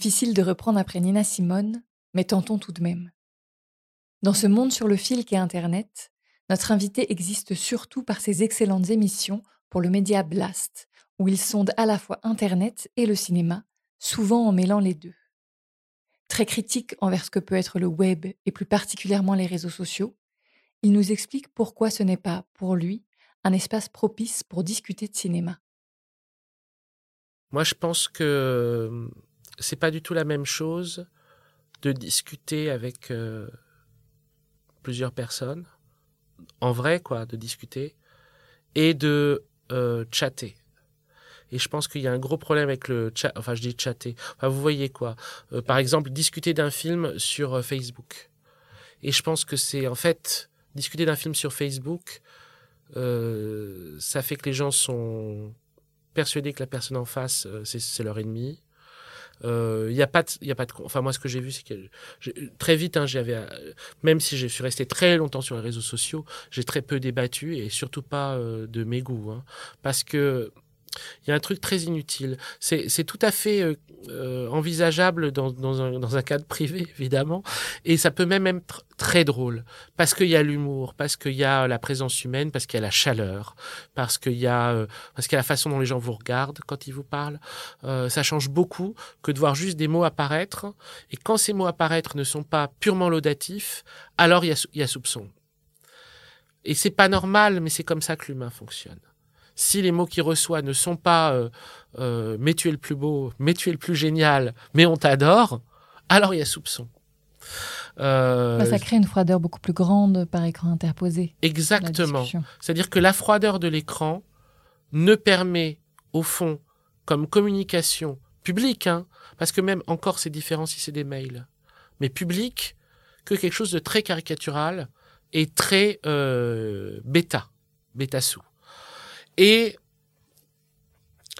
Difficile de reprendre après Nina Simone, mais tentons tout de même. Dans ce monde sur le fil qu'est Internet, notre invité existe surtout par ses excellentes émissions pour le média Blast, où il sonde à la fois Internet et le cinéma, souvent en mêlant les deux. Très critique envers ce que peut être le web et plus particulièrement les réseaux sociaux, il nous explique pourquoi ce n'est pas, pour lui, un espace propice pour discuter de cinéma. Moi, je pense que c'est pas du tout la même chose de discuter avec euh, plusieurs personnes, en vrai, quoi, de discuter, et de euh, chatter. Et je pense qu'il y a un gros problème avec le chat, enfin je dis chatter, enfin, vous voyez quoi, euh, par exemple discuter d'un film sur Facebook. Et je pense que c'est en fait, discuter d'un film sur Facebook, ça fait que les gens sont persuadés que la personne en face, c'est leur ennemi il euh, a pas il y a pas de enfin moi ce que j'ai vu c'est que très vite hein, j'avais euh, même si je suis resté très longtemps sur les réseaux sociaux j'ai très peu débattu et surtout pas euh, de mes goûts hein, parce que il y a un truc très inutile. C'est tout à fait euh, euh, envisageable dans, dans, un, dans, un, cadre privé, évidemment, et ça peut même être très drôle, parce qu'il y a l'humour, parce qu'il y a la présence humaine, parce qu'il y a la chaleur, parce qu'il y, a, euh, parce qu'il y a la façon dont les gens vous regardent quand ils vous parlent. ça change beaucoup que de voir juste des mots apparaître, et quand ces mots apparaître ne sont pas purement laudatifs, alors il y a, il y a soupçon. Et c'est pas normal, mais c'est comme ça que l'humain fonctionne si les mots qu'il reçoit ne sont pas euh, euh, mais tu es le plus beau, mais tu es le plus génial, mais on t'adore, alors il y a soupçon. Euh, bah, ça crée une froideur beaucoup plus grande par écran interposé. Exactement. C'est-à-dire que la froideur de l'écran ne permet, au fond, comme communication public, hein, parce que même encore c'est différent si c'est des mails, mais public, que quelque chose de très caricatural et très euh, bêta, bêta sous. Et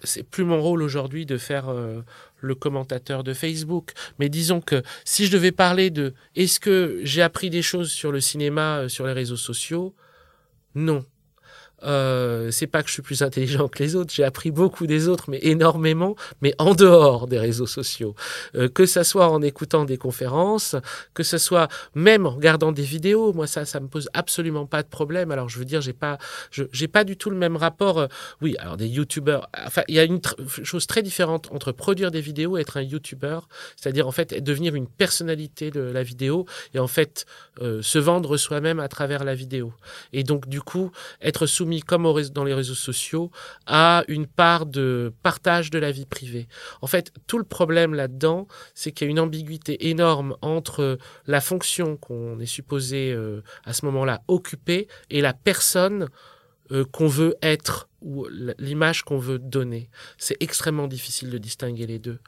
c'est plus mon rôle aujourd'hui de faire euh, le commentateur de Facebook, mais disons que si je devais parler de est-ce que j'ai appris des choses sur le cinéma euh, sur les réseaux sociaux, non. Euh, c'est pas que je suis plus intelligent que les autres, j'ai appris beaucoup des autres, mais énormément, mais en dehors des réseaux sociaux. Euh, que ça soit en écoutant des conférences, que ce soit même en regardant des vidéos, moi ça, ça me pose absolument pas de problème. Alors je veux dire, j'ai pas, j'ai pas du tout le même rapport. Euh, oui, alors des youtubeurs, enfin il y a une chose très différente entre produire des vidéos et être un youtubeur, c'est-à-dire en fait devenir une personnalité de la vidéo et en fait se vendre soi-même à travers la vidéo. Et donc du coup être soumis comme dans les réseaux sociaux, à une part de partage de la vie privée. En fait, tout le problème là-dedans, c'est qu'il y a une ambiguïté énorme entre la fonction qu'on est supposé euh, à ce moment-là occuper et la personne euh, qu'on veut être ou l'image qu'on veut donner. C'est extrêmement difficile de distinguer les deux.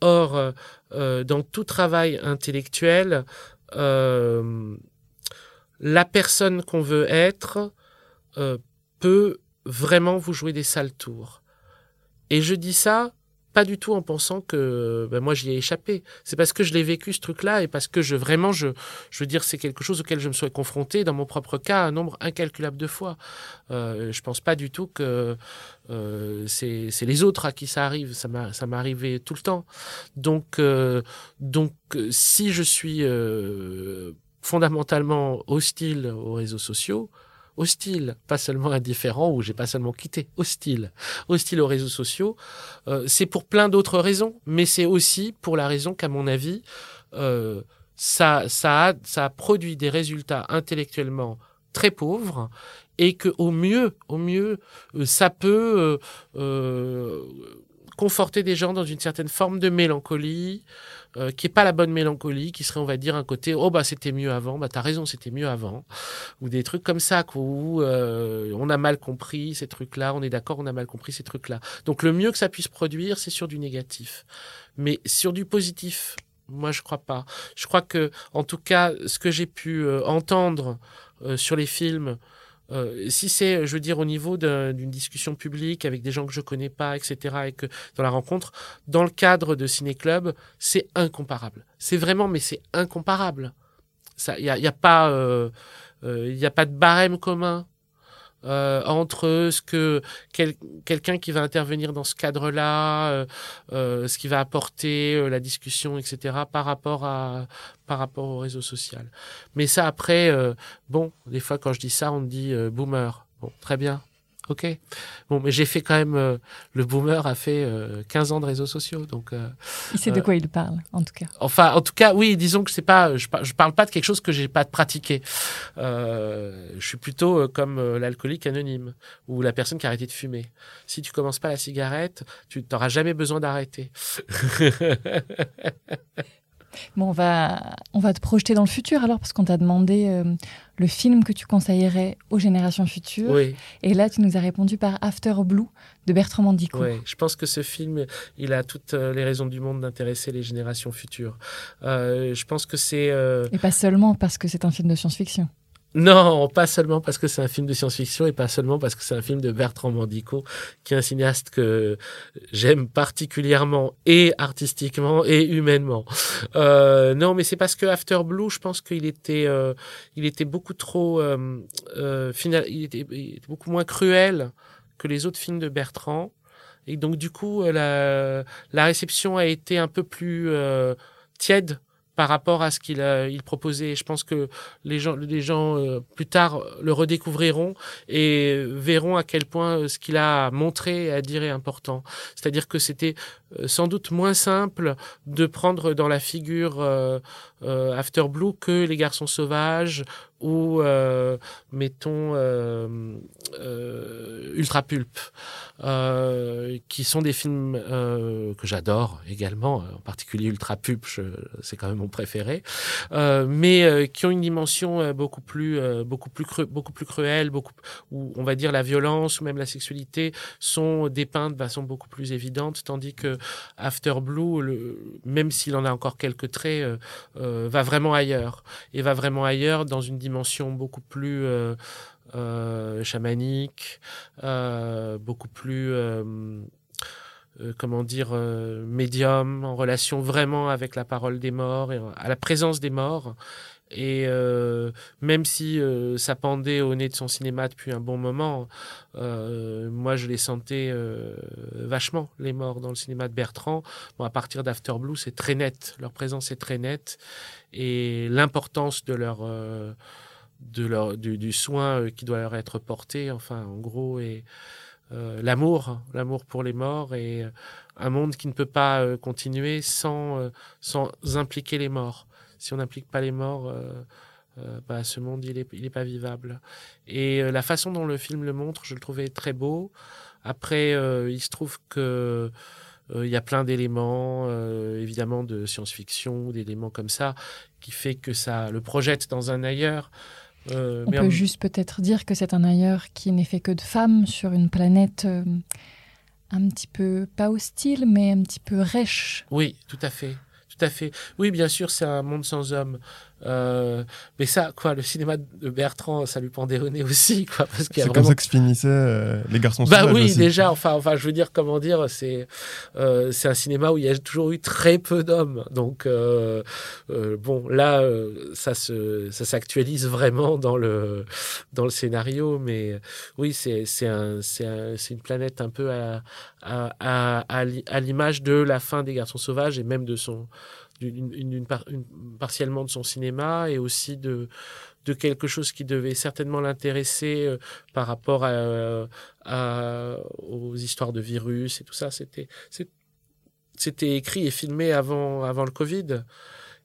Or, euh, dans tout travail intellectuel, la personne qu'on veut être peut vraiment vous jouer des sales tours. Et je dis ça pas du tout en pensant que ben moi j'y ai échappé. C'est parce que je l'ai vécu ce truc-là et parce que je vraiment je je veux dire c'est quelque chose auquel je me suis confronté dans mon propre cas un nombre incalculable de fois. Euh, je pense pas du tout que euh, c'est les autres à qui ça arrive. Ça m'a ça m'est arrivé tout le temps. Donc euh, donc si je suis euh, fondamentalement hostile aux réseaux sociaux, hostile, pas seulement indifférent ou j'ai pas seulement quitté, hostile, hostile aux réseaux sociaux. Euh, c'est pour plein d'autres raisons, mais c'est aussi pour la raison qu'à mon avis, euh, ça, ça, a, ça produit des résultats intellectuellement très pauvres et que au mieux, au mieux, euh, ça peut conforter des gens dans une certaine forme de mélancolie, euh, qui est pas la bonne mélancolie, qui serait, on va dire, un côté oh bah c'était mieux avant, bah t'as raison, c'était mieux avant, ou des trucs comme ça où euh, on a mal compris ces trucs-là, on est d'accord, on a mal compris ces trucs-là. Donc le mieux que ça puisse produire, c'est sur du négatif, mais sur du positif. Moi, je crois pas. Je crois que, en tout cas, ce que j'ai pu euh, entendre sur les films, euh, si c'est, je veux dire, au niveau d'une discussion publique avec des gens que je connais pas, etc., et que dans la rencontre, dans le cadre de Ciné Club, c'est incomparable. C'est vraiment, mais c'est incomparable. Il n'y a, y a, pas, euh, euh, a pas de barème commun. Euh, entre ce que quelqu'un qui va intervenir dans ce cadre-là, euh, euh, ce qui va apporter la discussion, etc., par rapport à par rapport au réseau social. Mais ça après, bon, des fois quand je dis ça, on me dit boomer. Bon, très bien, Ok. Bon, mais j'ai fait quand même. Euh, le boomer a fait 15 euh, ans de réseaux sociaux, donc. Euh, il sait de quoi il parle, en tout cas. Enfin, en tout cas, oui. Disons que c'est pas. Je, je parle pas de quelque chose que j'ai pas pratiqué. je suis plutôt comme l'alcoolique anonyme ou la personne qui a arrêté de fumer. Si tu commences pas la cigarette, tu n'auras jamais besoin d'arrêter. Bon, on va, on va te projeter dans le futur alors, parce qu'on t'a demandé euh, le film que tu conseillerais aux générations futures. Et là, tu nous as répondu par After Blue de Bertrand Mandico. Oui, je pense que ce film, il a toutes euh, les raisons du monde d'intéresser les générations futures. Euh, je pense que c'est. Et pas seulement parce que c'est un film de science-fiction. Non, pas seulement parce que c'est un film de science-fiction et pas seulement parce que c'est un film de Bertrand Mandico, qui est un cinéaste que j'aime particulièrement et artistiquement et humainement. Euh, non, mais c'est parce que After Blue, je pense qu'il était, euh, il était beaucoup trop, euh, euh final, il était, il était, beaucoup moins cruel que les autres films de Bertrand. Et donc du coup, la, la réception a été un peu plus euh, tiède par rapport à ce qu'il il proposait. Je pense que les gens, les gens euh, plus tard le redécouvriront et verront à quel point euh, ce qu'il a montré et à dire est important. C'est-à-dire que c'était sans doute moins simple de prendre dans la figure After Blue que les garçons sauvages ou euh, mettons euh, euh, Ultra Pulp, qui sont des films que j'adore également, en particulier Ultra Pulp, c'est quand même mon préféré, mais qui ont une dimension beaucoup plus beaucoup plus cruelle, beaucoup où on va dire la violence ou même la sexualité sont dépeintes de façon beaucoup plus évidente, tandis que After Blue, même s'il en a encore quelques traits, va vraiment ailleurs. Et va vraiment ailleurs dans une dimension beaucoup plus chamanique, beaucoup plus euh, comment dire, euh, médium, en relation vraiment avec la parole des morts, et à la présence des morts. Et euh, même si ça pendait au nez de son cinéma depuis un bon moment, moi je les sentais vachement, les morts dans le cinéma de Bertrand. Bon, à partir d'After Blue, c'est très net, leur présence est très nette. Et l'importance de leur, de leur, du, du, soin qui doit leur être porté, enfin en gros, et euh, l'amour, l'amour pour les morts et euh, un monde qui ne peut pas euh, continuer sans, sans impliquer les morts. Si on n'implique pas les morts, bah, ce monde, il n'est il est pas vivable. Et la façon dont le film le montre, je le trouvais très beau. Après, il se trouve que il y a plein d'éléments, évidemment, de science-fiction, d'éléments comme ça, qui fait que ça le projette dans un ailleurs. Euh, On peut juste peut-être dire que c'est un ailleurs qui n'est fait que de femmes sur une planète euh, un petit peu, pas hostile, mais un petit peu rêche. Oui, tout à fait. Tout à fait. Oui, bien sûr, c'est un monde sans hommes. Euh, mais ça, quoi, le cinéma de Bertrand, ça lui pendait au nez aussi, quoi. Parce c'est comme ça que se finissaient euh, les garçons Bah oui, déjà, enfin, enfin, je veux dire, comment dire, c'est, euh, c'est un cinéma où il y a toujours eu très peu d'hommes. Donc, bon, là, ça se, ça s'actualise vraiment dans le, dans le scénario, mais oui, c'est, c'est un, c'est c'est une planète un peu à, à, à, à l'image de la fin des garçons sauvages et même de son, partiellement de son cinéma et aussi de, de quelque chose qui devait certainement l'intéresser euh, par rapport à, aux histoires de virus et tout ça. C'était, écrit et filmé avant, le Covid.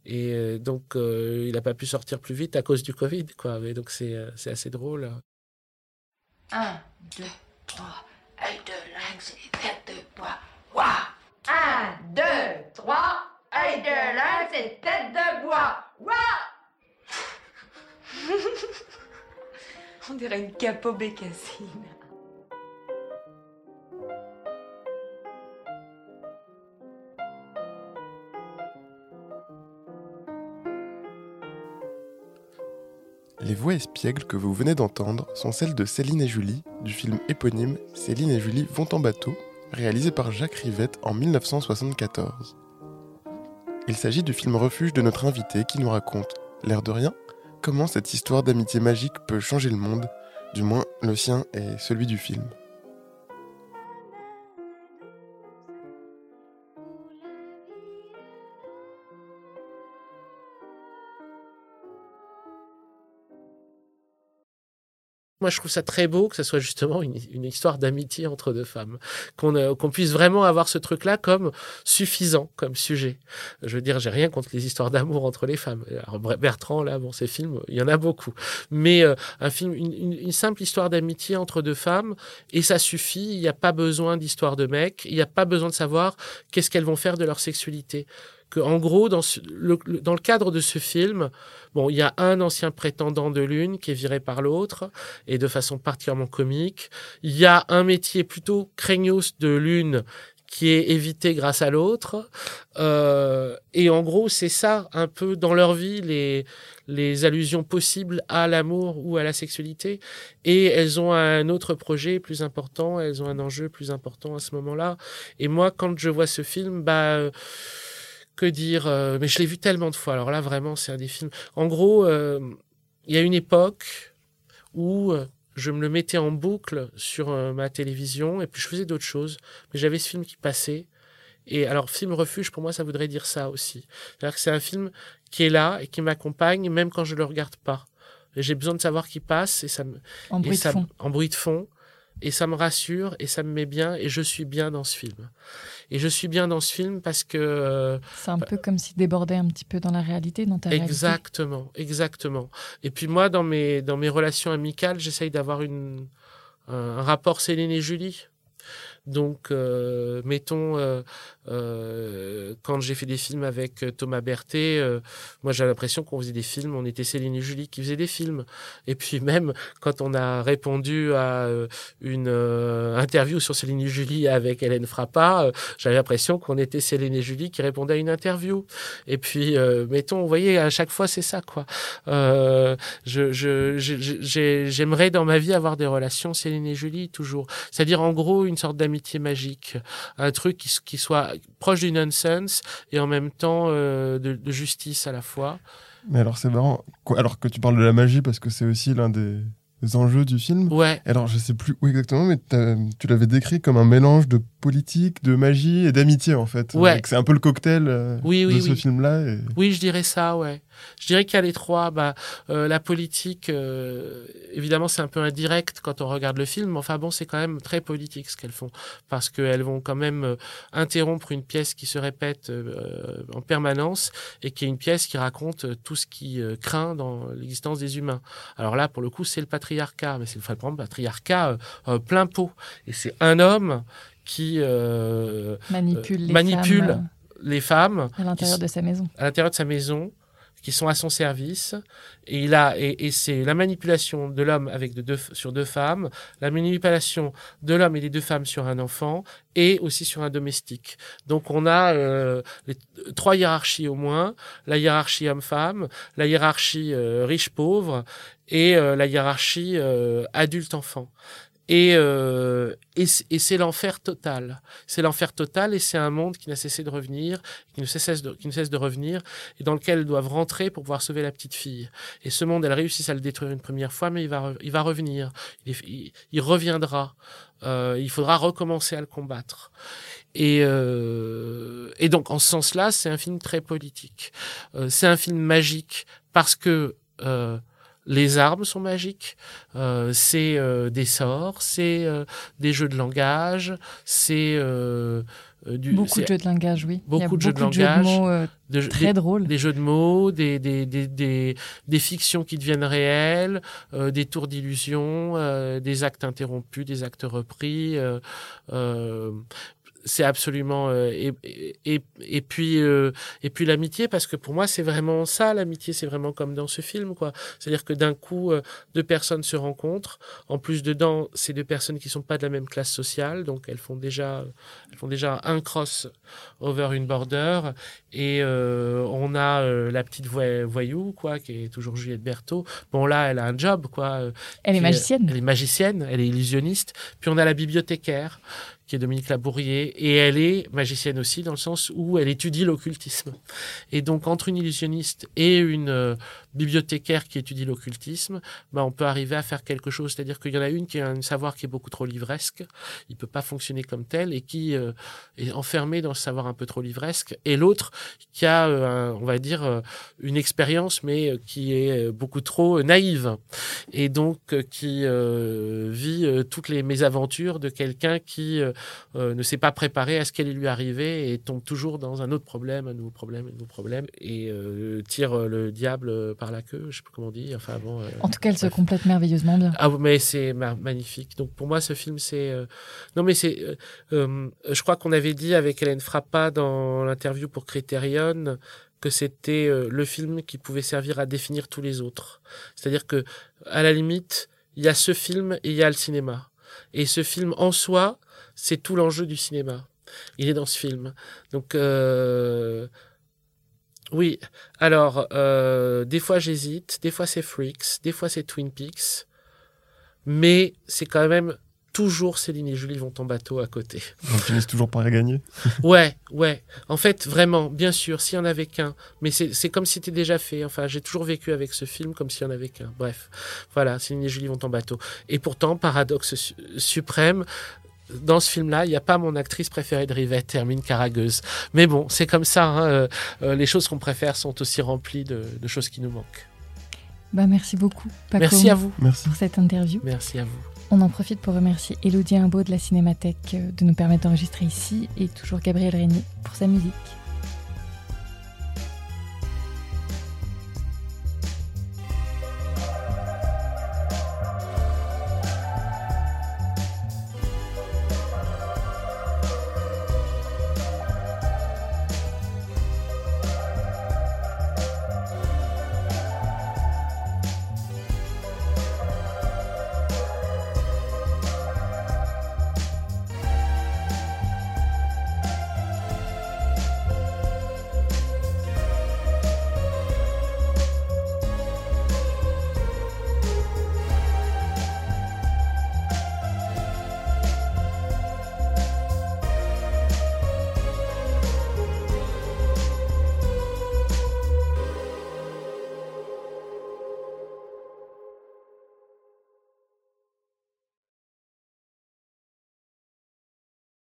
Et euh, donc, euh, il n'a pas pu sortir plus vite à cause du Covid. Et donc, c'est, assez drôle. 1, 2, 3, œil de lynx et tête de bois. 1, 2, 3. Hey, de là, c'est tête de bois. On dirait une capo bécassine. Les voix espiègles que vous venez d'entendre sont celles de Céline et Julie du film éponyme Céline et Julie vont en bateau, réalisé par Jacques Rivette en 1974. Il s'agit du film Refuge de notre invité qui nous raconte, l'air de rien, comment cette histoire d'amitié magique peut changer le monde, du moins le sien et celui du film. Moi, je trouve ça très beau que ce soit justement une, histoire d'amitié entre deux femmes, qu'on euh, qu'on puisse vraiment avoir ce truc-là comme suffisant comme sujet. Je veux dire, j'ai rien contre les histoires d'amour entre les femmes. Alors, Bertrand, là, bon, ces films, il y en a beaucoup. Mais euh, un film, une, une simple histoire d'amitié entre deux femmes, et ça suffit. Il n'y a pas besoin d'histoire de mec. Il n'y a pas besoin de savoir qu'est-ce qu'elles vont faire de leur sexualité que en gros dans, le, cadre de ce film, bon, il y a un ancien prétendant de l'une qui est viré par l'autre et de façon particulièrement comique. Il y a un métier plutôt craignos de l'une qui est évité grâce à l'autre. Euh, et en gros, c'est ça un peu dans leur vie les les allusions possibles à l'amour ou à la sexualité. Et elles ont un autre projet plus important, elles ont un enjeu plus important à ce moment-là. Et moi, quand je vois ce film, bah que dire euh, Mais je l'ai vu tellement de fois. Alors là, vraiment, c'est un des films. En gros, euh, il y a une époque où euh, je me le mettais en boucle sur ma télévision et puis je faisais d'autres choses. Mais j'avais ce film qui passait. Et alors, film refuge, pour moi, ça voudrait dire ça aussi. C'est-à-dire que c'est un film qui est là et qui m'accompagne même quand je le regarde pas. J'ai besoin de savoir qu'il passe et ça me. En bruit de fond. En bruit de fond et ça me rassure et ça me met bien et je suis bien dans ce film. Et je suis bien dans ce film parce que euh, c'est un peu comme si débordait un petit peu dans la réalité, dans ta exactement, exactement. Et puis moi, dans mes dans mes relations amicales, j'essaye d'avoir une un rapport Céline et Julie. Donc, euh, mettons, euh, euh, quand j'ai fait des films avec Thomas Berthet, moi j'ai l'impression qu'on faisait des films, on était Céline et Julie qui faisaient des films. Et puis même quand on a répondu à une interview sur Céline et Julie avec Hélène Frappa, j'avais l'impression qu'on était Céline et Julie qui répondaient à une interview. Et puis, mettons, vous voyez, à chaque fois c'est ça, quoi. je, j'aimerais dans ma vie avoir des relations Céline et Julie toujours. C'est-à-dire en gros une sorte d'amitié magique, un truc qui, soit proche du nonsense et en même temps euh, de, de, justice à la fois. Mais alors c'est marrant, alors que tu parles de la magie parce que c'est aussi l'un des, enjeux du film. Ouais. Alors je sais plus où exactement, mais tu l'avais décrit comme un mélange de politique, de magie et d'amitié en fait. Ouais. C'est un peu le cocktail euh, de ce film-là. Oui, je dirais ça, ouais. Je dirais qu'il y a les trois. Bah, euh, la politique, euh, évidemment, c'est un peu indirect quand on regarde le film, mais enfin bon, c'est quand même très politique ce qu'elles font, parce qu'elles vont quand même interrompre une pièce qui se répète en permanence et qui est une pièce qui raconte tout ce qui craint dans l'existence des humains. Alors là, pour le coup, c'est le patriarcat, mais c'est le patriarcat plein pot. Et c'est un homme qui manipule, les, manipule femmes, les femmes à l'intérieur de sa maison. À l'intérieur de sa maison qui sont à son service. Et, il a, et, c'est la manipulation de l'homme avec de deux, sur deux femmes, la manipulation de l'homme et des deux femmes sur un enfant, et aussi sur un domestique. Donc on a euh, les, trois hiérarchies au moins, la hiérarchie homme-femme, la hiérarchie euh, riche-pauvre, et euh, la hiérarchie adulte-enfant. Et, euh, et, c'est l'enfer total. C'est l'enfer total et c'est un monde qui n'a cessé de revenir, qui ne, cesse de, revenir, et dans lequel elles doivent rentrer pour pouvoir sauver la petite fille. Et ce monde, elles réussissent à le détruire une première fois, mais il va, il va revenir. Il, il, reviendra. Euh, il faudra recommencer à le combattre. Et, euh, et donc, en ce sens-là, c'est un film très politique. Euh, c'est un film magique parce que euh, les armes sont magiques, euh, c'est euh, des sorts, c'est euh, des jeux de langage, c'est euh, du beaucoup de jeux de langage, oui. Beaucoup, de, jeux de langage, de mots, très des, drôles. Des jeux de mots, des des, des, des, des fictions qui deviennent réelles, des tours d'illusion, des actes interrompus, des actes repris c'est absolument euh, et, et, et puis euh, et puis l'amitié parce que pour moi c'est vraiment ça l'amitié c'est vraiment comme dans ce film quoi. C'est-à-dire que d'un coup euh, deux personnes se rencontrent. En plus dedans c'est deux personnes qui sont pas de la même classe sociale donc elles font déjà elles font déjà un cross over une border. Et on a la petite voyou quoi qui est toujours Juliette Berthaud. Bon là elle a un job quoi elle est magicienne. Elle est magicienne elle est illusionniste. Puis on a la bibliothécaire qui est Dominique Labourrier, et elle est magicienne aussi dans le sens où elle étudie l'occultisme. Et donc entre une illusionniste et une euh, bibliothécaire qui étudie l'occultisme, bah, on peut arriver à faire quelque chose. C'est-à-dire qu'il y en a une qui a un savoir qui est beaucoup trop livresque, il peut pas fonctionner comme tel, et qui euh, est enfermé dans ce savoir un peu trop livresque, et l'autre qui a, euh, on va dire, euh, une expérience, mais qui est beaucoup trop naïve, et donc qui vit toutes les mésaventures de quelqu'un qui ne s'est pas préparé à ce qu'elle lui arrivait et tombe toujours dans un autre problème, un nouveau problème, un nouveau problème, et tire le diable par la queue, je sais pas comment dire. Enfin bon. Euh, en tout cas, elle se complète merveilleusement bien. Ah mais c'est magnifique. Donc pour moi, ce film, c'est euh, non mais c'est. Euh, je crois qu'on avait dit avec Hélène Frappa dans l'interview pour Criterion que c'était le film qui pouvait servir à définir tous les autres. C'est-à-dire que à la limite, il y a ce film et il y a le cinéma. Et ce film en soi, c'est tout l'enjeu du cinéma. Il est dans ce film. Donc euh, oui, alors, euh, des fois j'hésite, des fois c'est Freaks, des fois c'est Twin Peaks, mais c'est quand même toujours Céline et Julie vont en bateau à côté. On finit toujours par gagner Ouais, ouais. En fait, vraiment, bien sûr, s'il y en avait qu'un, mais c'est comme si c'était déjà fait. Enfin, j'ai toujours vécu avec ce film comme s'il y en avait qu'un. Bref, voilà, Céline et Julie vont en bateau. Et pourtant, paradoxe suprême, dans ce film-là, il n'y a pas mon actrice préférée de Rivette, Hermine Caragueuse. Mais bon, c'est comme ça. Hein, euh, euh, les choses qu'on préfère sont aussi remplies de, de, choses qui nous manquent. Bah, merci beaucoup, Paco, Merci à vous. Merci. Pour cette interview. Merci à vous. On en profite pour remercier Elodie Imbeau de la Cinémathèque euh, de nous permettre d'enregistrer ici et toujours Gabriel Régnier pour sa musique.